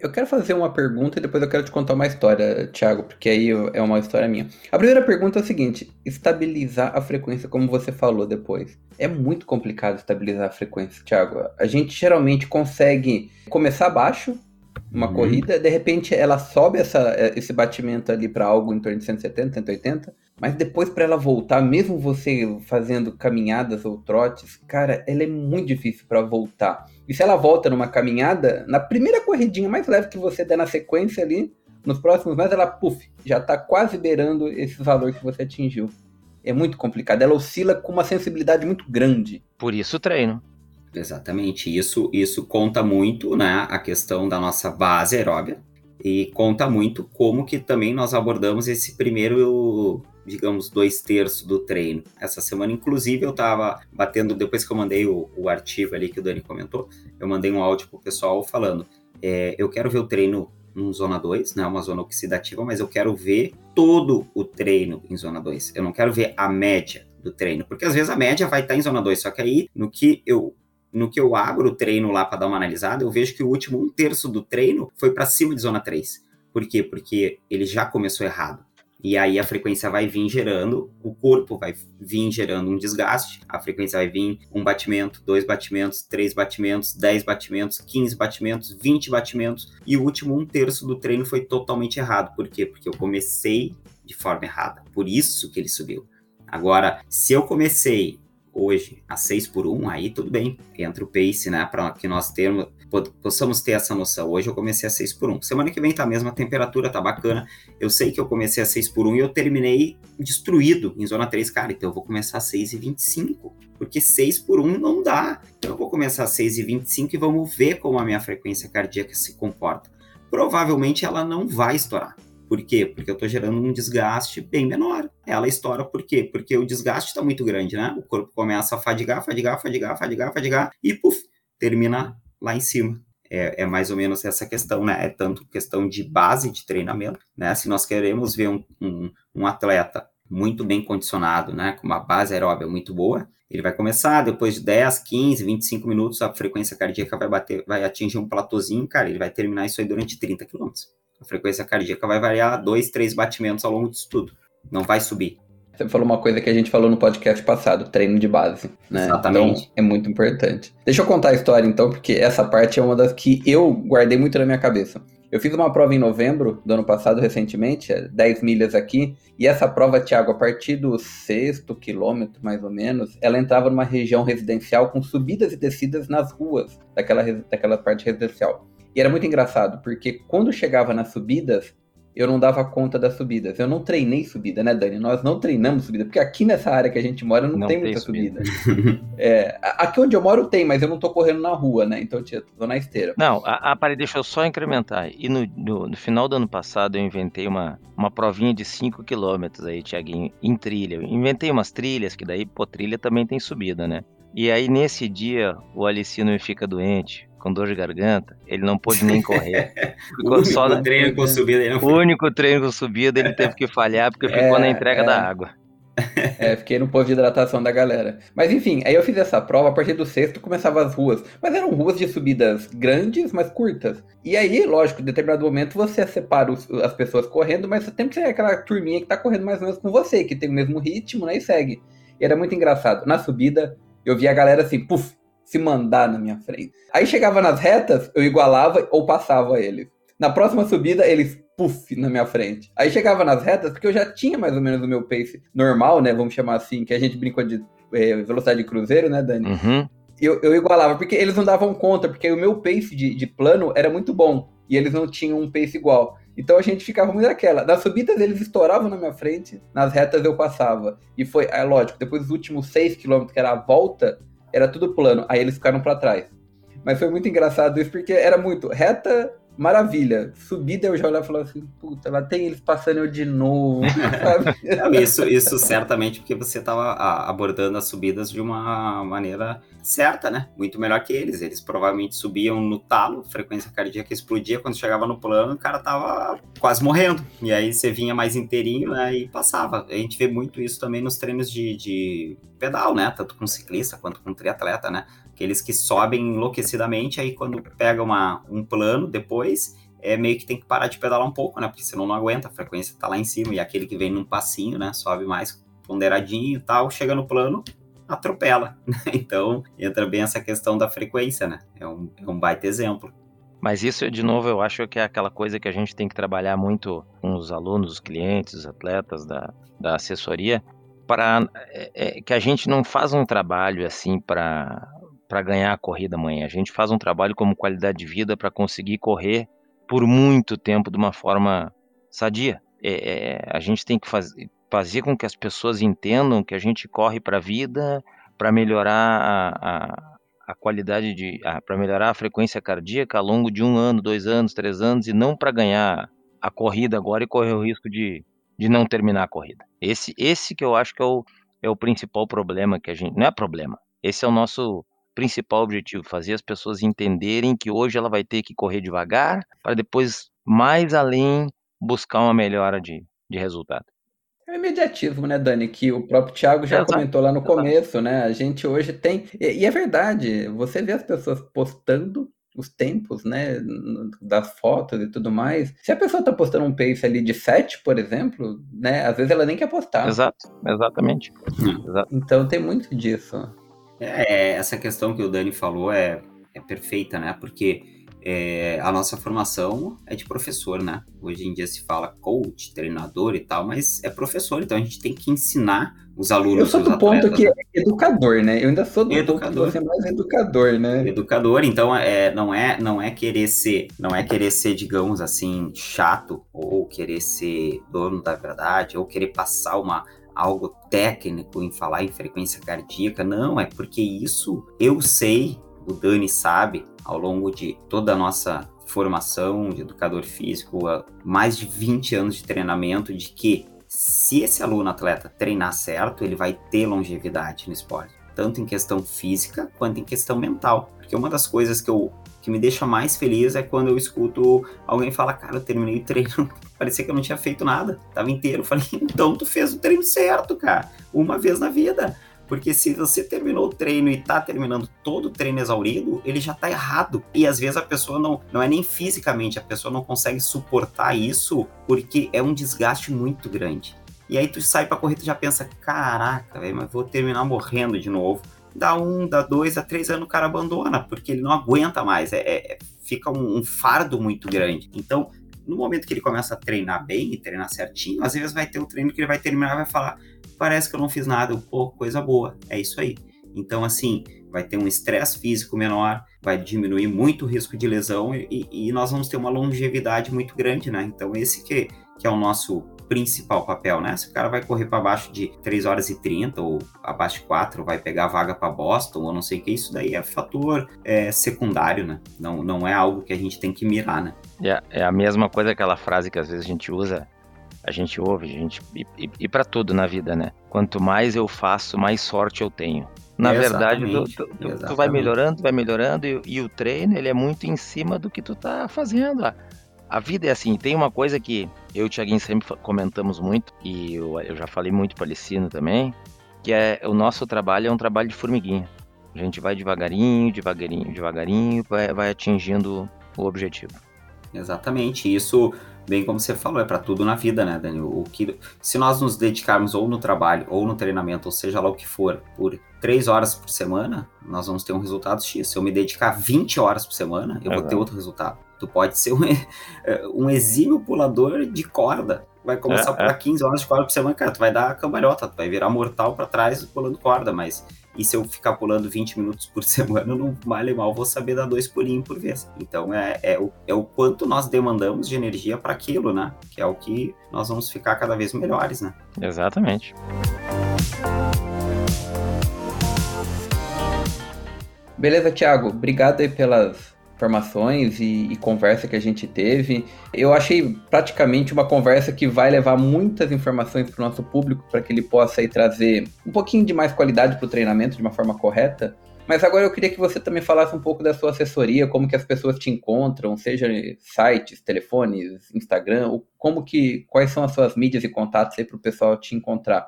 Speaker 1: Eu quero fazer uma pergunta e depois eu quero te contar uma história, Thiago, porque aí é uma história minha. A primeira pergunta é a seguinte: estabilizar a frequência, como você falou depois. É muito complicado estabilizar a frequência, Thiago. A gente geralmente consegue começar baixo, uma uhum. corrida, de repente ela sobe essa, esse batimento ali para algo em torno de 170, 180, mas depois para ela voltar, mesmo você fazendo caminhadas ou trotes, cara, ela é muito difícil para voltar. E se ela volta numa caminhada, na primeira corridinha mais leve que você der na sequência ali, nos próximos meses ela, puf, já está quase beirando esse valor que você atingiu. É muito complicado. Ela oscila com uma sensibilidade muito grande.
Speaker 2: Por isso treino.
Speaker 3: Exatamente. Isso, isso conta muito, né? A questão da nossa base aeróbia. E conta muito como que também nós abordamos esse primeiro digamos, dois terços do treino. Essa semana, inclusive, eu estava batendo, depois que eu mandei o, o, artigo ali que o Dani comentou, eu mandei um áudio pro pessoal falando, é, eu quero ver o treino em zona 2, né, uma zona oxidativa, mas eu quero ver todo o treino em zona 2. Eu não quero ver a média do treino, porque às vezes a média vai estar tá em zona 2, só que aí no que eu no que eu abro o treino lá para dar uma analisada, eu vejo que o último um terço do treino foi para cima de zona 3. Por quê? Porque ele já começou errado. E aí a frequência vai vir gerando, o corpo vai vir gerando um desgaste, a frequência vai vir um batimento, dois batimentos, três batimentos, dez batimentos, quinze batimentos, vinte batimentos, e o último um terço do treino foi totalmente errado. Por quê? Porque eu comecei de forma errada. Por isso que ele subiu. Agora, se eu comecei hoje a 6 por 1, aí tudo bem, entra o pace, né, para que nós termos, possamos ter essa noção. Hoje eu comecei a 6 por 1. Semana que vem tá a mesma temperatura, tá bacana. Eu sei que eu comecei a 6 por 1 e eu terminei destruído em zona 3, cara, então eu vou começar a 6 e 25, porque 6 por 1 não dá. Então eu vou começar a 6 e 25 e vamos ver como a minha frequência cardíaca se comporta. Provavelmente ela não vai estourar. Por quê? Porque eu estou gerando um desgaste bem menor. Ela estoura por quê? Porque o desgaste está muito grande, né? O corpo começa a fadigar, fadigar, fadigar, fadigar, fadigar e puf, termina lá em cima. É, é, mais ou menos essa questão, né? É tanto questão de base de treinamento, né? Se nós queremos ver um, um, um atleta muito bem condicionado, né? Com uma base aeróbica muito boa, ele vai começar, depois de 10, 15, 25 minutos, a frequência cardíaca vai bater, vai atingir um platôzinho, cara, ele vai terminar isso aí durante 30 quilômetros. A frequência cardíaca vai variar dois, três batimentos ao longo disso tudo. Não vai subir.
Speaker 1: Você falou uma coisa que a gente falou no podcast passado, treino de base, né?
Speaker 3: Exatamente.
Speaker 1: Então, é muito importante. Deixa eu contar a história então, porque essa parte é uma das que eu guardei muito na minha cabeça. Eu fiz uma prova em novembro do ano passado, recentemente, 10 é milhas aqui, e essa prova, Thiago, a partir do sexto quilômetro, mais ou menos, ela entrava numa região residencial com subidas e descidas nas ruas daquela, daquela parte residencial. E era muito engraçado, porque quando chegava nas subidas, eu não dava conta das subidas. Eu não treinei subida, né, Dani? Nós não treinamos subida, porque aqui nessa área que a gente mora não, não tem, tem, muita subida. subida. é, aqui onde eu moro tem, mas eu não tô correndo na rua, né? Então eu tô na esteira.
Speaker 2: Não, a, a pare, deixa eu só incrementar. E no, no, no, final do ano passado eu inventei uma, uma provinha de 5 km aí, Tiaguinho, em trilha. Eu inventei umas trilhas, que daí, pô, trilha também tem subida, né? E aí nesse dia o Alicino fica doente com dor de garganta, ele não pôde nem correr.
Speaker 3: o único só na... treino com subida. Ele
Speaker 2: não o único treino com subida ele teve que falhar porque ficou é, na entrega é. da água.
Speaker 1: É, fiquei no posto de hidratação da galera. Mas enfim, aí eu fiz essa prova, a partir do sexto começava as ruas. Mas eram ruas de subidas grandes, mas curtas. E aí, lógico, em determinado momento você separa os, as pessoas correndo, mas você tem que ser aquela turminha que tá correndo mais ou menos com você, que tem o mesmo ritmo, né? E segue. E era muito engraçado. Na subida, eu via a galera assim, puf, se mandar na minha frente. Aí chegava nas retas, eu igualava ou passava eles. Na próxima subida, eles puff na minha frente. Aí chegava nas retas, porque eu já tinha mais ou menos o meu pace normal, né? Vamos chamar assim, que a gente brincou de é, velocidade de cruzeiro, né, Dani?
Speaker 2: Uhum.
Speaker 1: Eu, eu igualava, porque eles não davam conta, porque o meu pace de, de plano era muito bom. E eles não tinham um pace igual. Então a gente ficava muito naquela. Nas subidas eles estouravam na minha frente, nas retas eu passava. E foi, é lógico, depois dos últimos 6 km, que era a volta, era tudo plano. Aí eles ficaram para trás. Mas foi muito engraçado isso, porque era muito reta, maravilha. Subida eu já olhava e falava assim, puta, lá tem eles passando eu de novo.
Speaker 3: isso, isso certamente porque você estava abordando as subidas de uma maneira certa, né? Muito melhor que eles. Eles provavelmente subiam no talo, frequência cardíaca explodia, quando chegava no plano, o cara tava quase morrendo. E aí você vinha mais inteirinho né, e passava. A gente vê muito isso também nos treinos de, de pedal, né? Tanto com ciclista quanto com triatleta, né? Aqueles que sobem enlouquecidamente, aí quando pega uma, um plano depois, é meio que tem que parar de pedalar um pouco, né? Porque senão não aguenta, a frequência tá lá em cima, e aquele que vem num passinho, né? Sobe mais ponderadinho e tal, chega no plano, atropela. Né? Então, entra bem essa questão da frequência, né? É um, é um baita exemplo.
Speaker 2: Mas isso, de novo, eu acho que é aquela coisa que a gente tem que trabalhar muito com os alunos, os clientes, os atletas da, da assessoria, para é, é, que a gente não faz um trabalho assim para para ganhar a corrida amanhã. A gente faz um trabalho como qualidade de vida para conseguir correr por muito tempo de uma forma sadia. É, é, a gente tem que faz, fazer com que as pessoas entendam que a gente corre para a vida, para melhorar a, a, a, qualidade de. para melhorar a frequência cardíaca ao longo de um ano, dois anos, três anos, e não para ganhar a corrida agora e correr o risco de, de não terminar a corrida. Esse, esse que eu acho que é o, é o principal problema que a gente. Não é problema. Esse é o nosso principal objetivo, fazer as pessoas entenderem que hoje ela vai ter que correr devagar para depois, mais além, buscar uma melhora de, de resultado.
Speaker 1: É o imediatismo, né, Dani? Que o próprio Thiago já Exato. comentou lá no começo, né? A gente hoje tem. E, é verdade, você vê as pessoas postando os tempos, né, das fotos e tudo mais. Se a pessoa tá postando um pace ali de 7, por exemplo, né, às vezes ela nem quer postar.
Speaker 2: Exato, exatamente.
Speaker 1: Hum. Exato. Então tem muito disso.
Speaker 3: É, essa questão que o Dani falou é, é perfeita, né, porque é, a nossa formação é de professor, né? Hoje em dia se fala coach, treinador e tal, mas é professor, então a gente tem que ensinar os alunos. Eu
Speaker 1: sou do ponto que é educador, né? Eu ainda sou do educador. ponto que você é mais educador, né?
Speaker 3: Educador, então é, não é não é querer ser, não é querer ser, digamos assim, chato ou querer ser dono da verdade ou querer passar uma algo técnico em falar em frequência cardíaca, não, é porque isso eu sei o Dani sabe, ao longo de toda a nossa formação de educador físico, mais de 20 anos de treinamento, de que se esse aluno atleta treinar certo, ele vai ter longevidade no esporte, tanto em questão física quanto em questão mental. Porque uma das coisas que eu que me deixa mais feliz é quando eu escuto alguém falar, cara, eu terminei o treino, parecia que eu não tinha feito nada, tava inteiro. Eu falei, então tu fez o treino certo, cara, uma vez na vida. Porque se você terminou o treino e tá terminando todo o treino exaurido, ele já tá errado. E às vezes a pessoa não, não é nem fisicamente, a pessoa não consegue suportar isso porque é um desgaste muito grande. E aí tu sai pra correr e já pensa, caraca, mas vou terminar morrendo de novo. Dá um, dá dois, dá três anos o cara abandona, porque ele não aguenta mais. É, é fica um, um fardo muito grande. Então, no momento que ele começa a treinar bem e treinar certinho, às vezes vai ter um treino que ele vai terminar e vai falar: parece que eu não fiz nada, pô, coisa boa, é isso aí. Então, assim, vai ter um estresse físico menor, vai diminuir muito o risco de lesão e, e, nós vamos ter uma longevidade muito grande, né? Então, esse que, que é o nosso principal papel, né? Se o cara vai correr para baixo de 3 horas e 30 ou abaixo de 4, vai pegar vaga para Boston ou não sei o que, isso daí é fator é, secundário, né? Não, não é algo que a gente tem que mirar, né?
Speaker 2: É, é a mesma coisa aquela frase que às vezes a gente usa a gente ouve, a gente e, e, e para tudo na vida, né? Quanto mais eu faço, mais sorte eu tenho. Na verdade, tu, tu, tu, vai melhorando, vai melhorando e, e, o treino ele é muito em cima do que tu tá fazendo. A vida é assim. Tem uma coisa que eu e o Thiaguinho sempre comentamos muito e eu, eu já falei muito para Licino também, que é o nosso trabalho é um trabalho de formiguinha. A gente vai devagarinho, devagarinho, devagarinho, vai, vai atingindo o objetivo.
Speaker 3: Exatamente. Isso bem como você falou, é para tudo na vida, né, Daniel? O que, se nós nos dedicarmos ou no trabalho, ou no treinamento, ou seja lá o que for, por três horas por semana, nós vamos ter um resultado X. Se eu me dedicar 20 horas por semana, eu vou ter outro resultado. Tu pode ser um, um exímio pulador de corda. Vai começar é, a pular é. 15 horas de corda por semana, cara, tu vai dar a cambalhota, tu vai virar mortal para trás pulando corda, mas e se eu ficar pulando 20 minutos por semana, não vale mal, vou saber dar dois pulinhos por vez. Então é, é, o, é o quanto nós demandamos de energia para aquilo, né? Que é o que nós vamos ficar cada vez melhores, né?
Speaker 2: Exatamente.
Speaker 1: Beleza, Thiago. Obrigado aí pelas informações e, e, conversa que a gente teve. Eu achei praticamente uma conversa que vai levar muitas informações para o nosso público para que ele possa aí trazer um pouquinho de mais qualidade para o treinamento de uma forma correta. Mas agora eu queria que você também falasse um pouco da sua assessoria, como que as pessoas te encontram, seja sites, telefones, Instagram, como que, quais são as suas mídias e contatos aí para o pessoal te encontrar.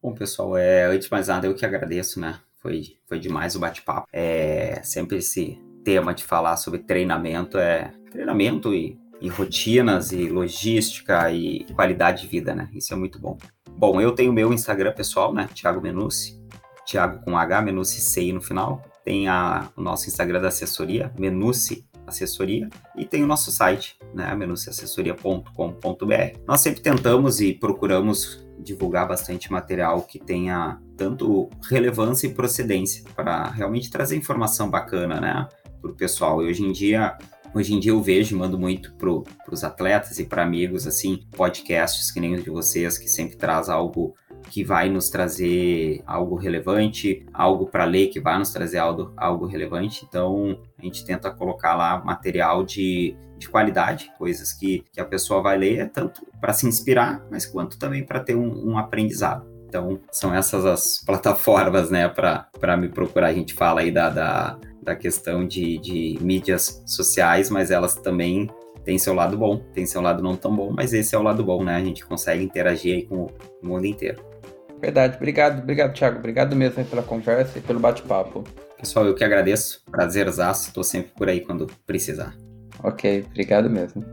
Speaker 3: Bom, pessoal, é, antes de mais nada, eu que agradeço, né? Foi, foi demais o bate-papo. É sempre esse tema de falar sobre treinamento é treinamento e, e rotinas e logística e qualidade de vida, né? Isso é muito bom. Bom, eu tenho meu Instagram pessoal, né? Thiago Menucci. Thiago com H, Menucci C no final. Tem a, o nosso Instagram da assessoria, Menucci Assessoria, e tem o nosso site, né, menuciassessoria.com.br. Nós sempre tentamos e procuramos divulgar bastante material que tenha tanto relevância e procedência para realmente trazer informação bacana, né? Para o pessoal. E hoje em dia, hoje em dia eu vejo, mando muito para os atletas e para amigos, assim, podcasts que nem os de vocês, que sempre traz algo que vai nos trazer algo relevante, algo para ler que vai nos trazer algo, algo relevante. Então, a gente tenta colocar lá material de, de qualidade, coisas que, que a pessoa vai ler, tanto para se inspirar, mas quanto também para ter um, um aprendizado. Então, são essas as plataformas, né, para me procurar. A gente fala aí da, da, da questão de, de mídias sociais, mas elas também têm seu lado bom, tem seu lado não tão bom, mas esse é o lado bom, né? A gente consegue interagir aí com o mundo inteiro.
Speaker 1: Verdade, obrigado, obrigado, Thiago. Obrigado mesmo pela conversa e pelo bate-papo.
Speaker 3: Pessoal, eu que agradeço. Prazerzaço. Estou sempre por aí quando precisar.
Speaker 1: Ok, obrigado mesmo.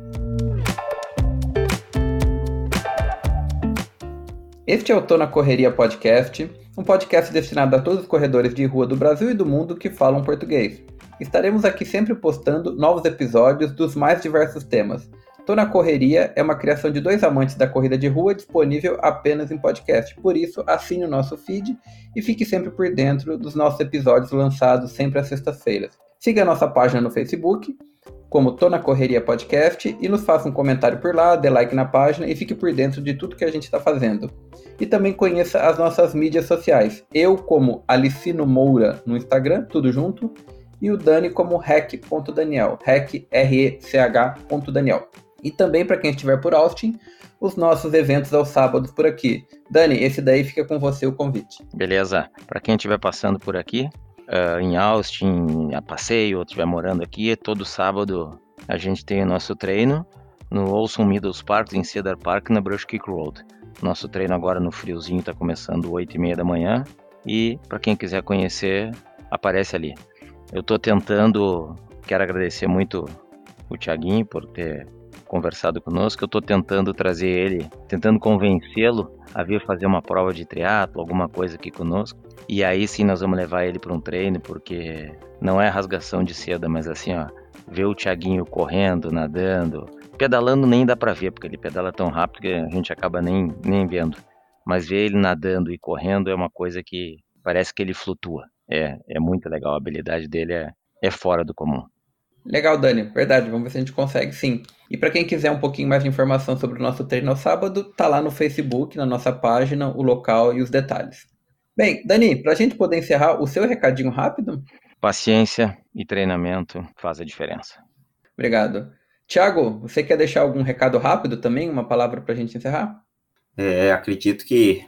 Speaker 1: Este é o Tô na Correria Podcast, um podcast destinado a todos os corredores de rua do Brasil e do mundo que falam português. Estaremos aqui sempre postando novos episódios dos mais diversos temas. Tô na Correria é uma criação de dois amantes da corrida de rua disponível apenas em podcast. Por isso, assine o nosso feed e fique sempre por dentro dos nossos episódios lançados sempre às sextas-feiras. Siga a nossa página no Facebook, como Tô na Correria Podcast, e nos faça um comentário por lá, dê like na página e fique por dentro de tudo que a gente está fazendo. E também conheça as nossas mídias sociais. Eu, como Alicino Moura no Instagram, tudo junto, e o Dani como rec.daniel, rec, R-E-C-H. Daniel. E também, para quem estiver por Austin, os nossos eventos aos sábados por aqui. Dani, esse daí fica com você o convite.
Speaker 2: Beleza. Para quem estiver passando por aqui, uh, em Austin, a passeio, ou estiver morando aqui, todo sábado a gente tem o nosso treino no Olson Meadows Park, em Cedar Park, na Brush Creek Road. Nosso treino agora no friozinho está começando 8 e meia da manhã. E para quem quiser conhecer, aparece ali. Eu estou tentando, quero agradecer muito o Thiaguinho por ter conversado conosco, eu estou tentando trazer ele, tentando convencê-lo a vir fazer uma prova de triatlo, alguma coisa aqui conosco. E aí sim nós vamos levar ele para um treino, porque não é rasgação de seda, mas assim, ó, ver o Thiaguinho correndo, nadando, pedalando nem dá para ver, porque ele pedala tão rápido que a gente acaba nem, nem vendo. Mas ver ele nadando e correndo é uma coisa que parece que ele flutua. É, é muito legal, a habilidade dele é, é fora do comum.
Speaker 1: Legal, Dani. Verdade, vamos ver se a gente consegue sim. E para quem quiser um pouquinho mais de informação sobre o nosso treino ao sábado, tá lá no Facebook, na nossa página, o local e os detalhes. Bem, Dani, para a gente poder encerrar, o seu recadinho rápido?
Speaker 2: Paciência e treinamento faz a diferença.
Speaker 1: Obrigado. Tiago, você quer deixar algum recado rápido também, uma palavra para a gente encerrar?
Speaker 3: É, acredito que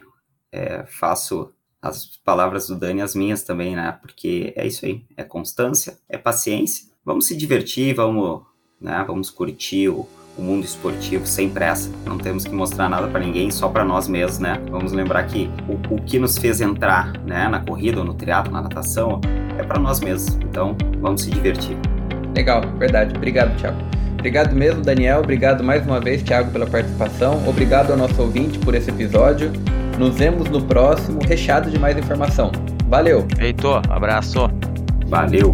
Speaker 3: é, faço as palavras do Dani as minhas também, né? Porque é isso aí, é constância, é paciência vamos se divertir, vamos, né, vamos curtir o, o mundo esportivo sem pressa. Não temos que mostrar nada para ninguém, só para nós mesmos, né? Vamos lembrar que o, o que nos fez entrar, né, na corrida, ou no triatlo, na natação, é para nós mesmos. Então, vamos se divertir.
Speaker 1: Legal, verdade. Obrigado, Thiago. Obrigado mesmo, Daniel. Obrigado mais uma vez, Thiago, pela participação. Obrigado ao nosso ouvinte por esse episódio. Nos vemos no próximo, recheado de mais informação. Valeu.
Speaker 2: Heitor, abraço.
Speaker 3: Valeu.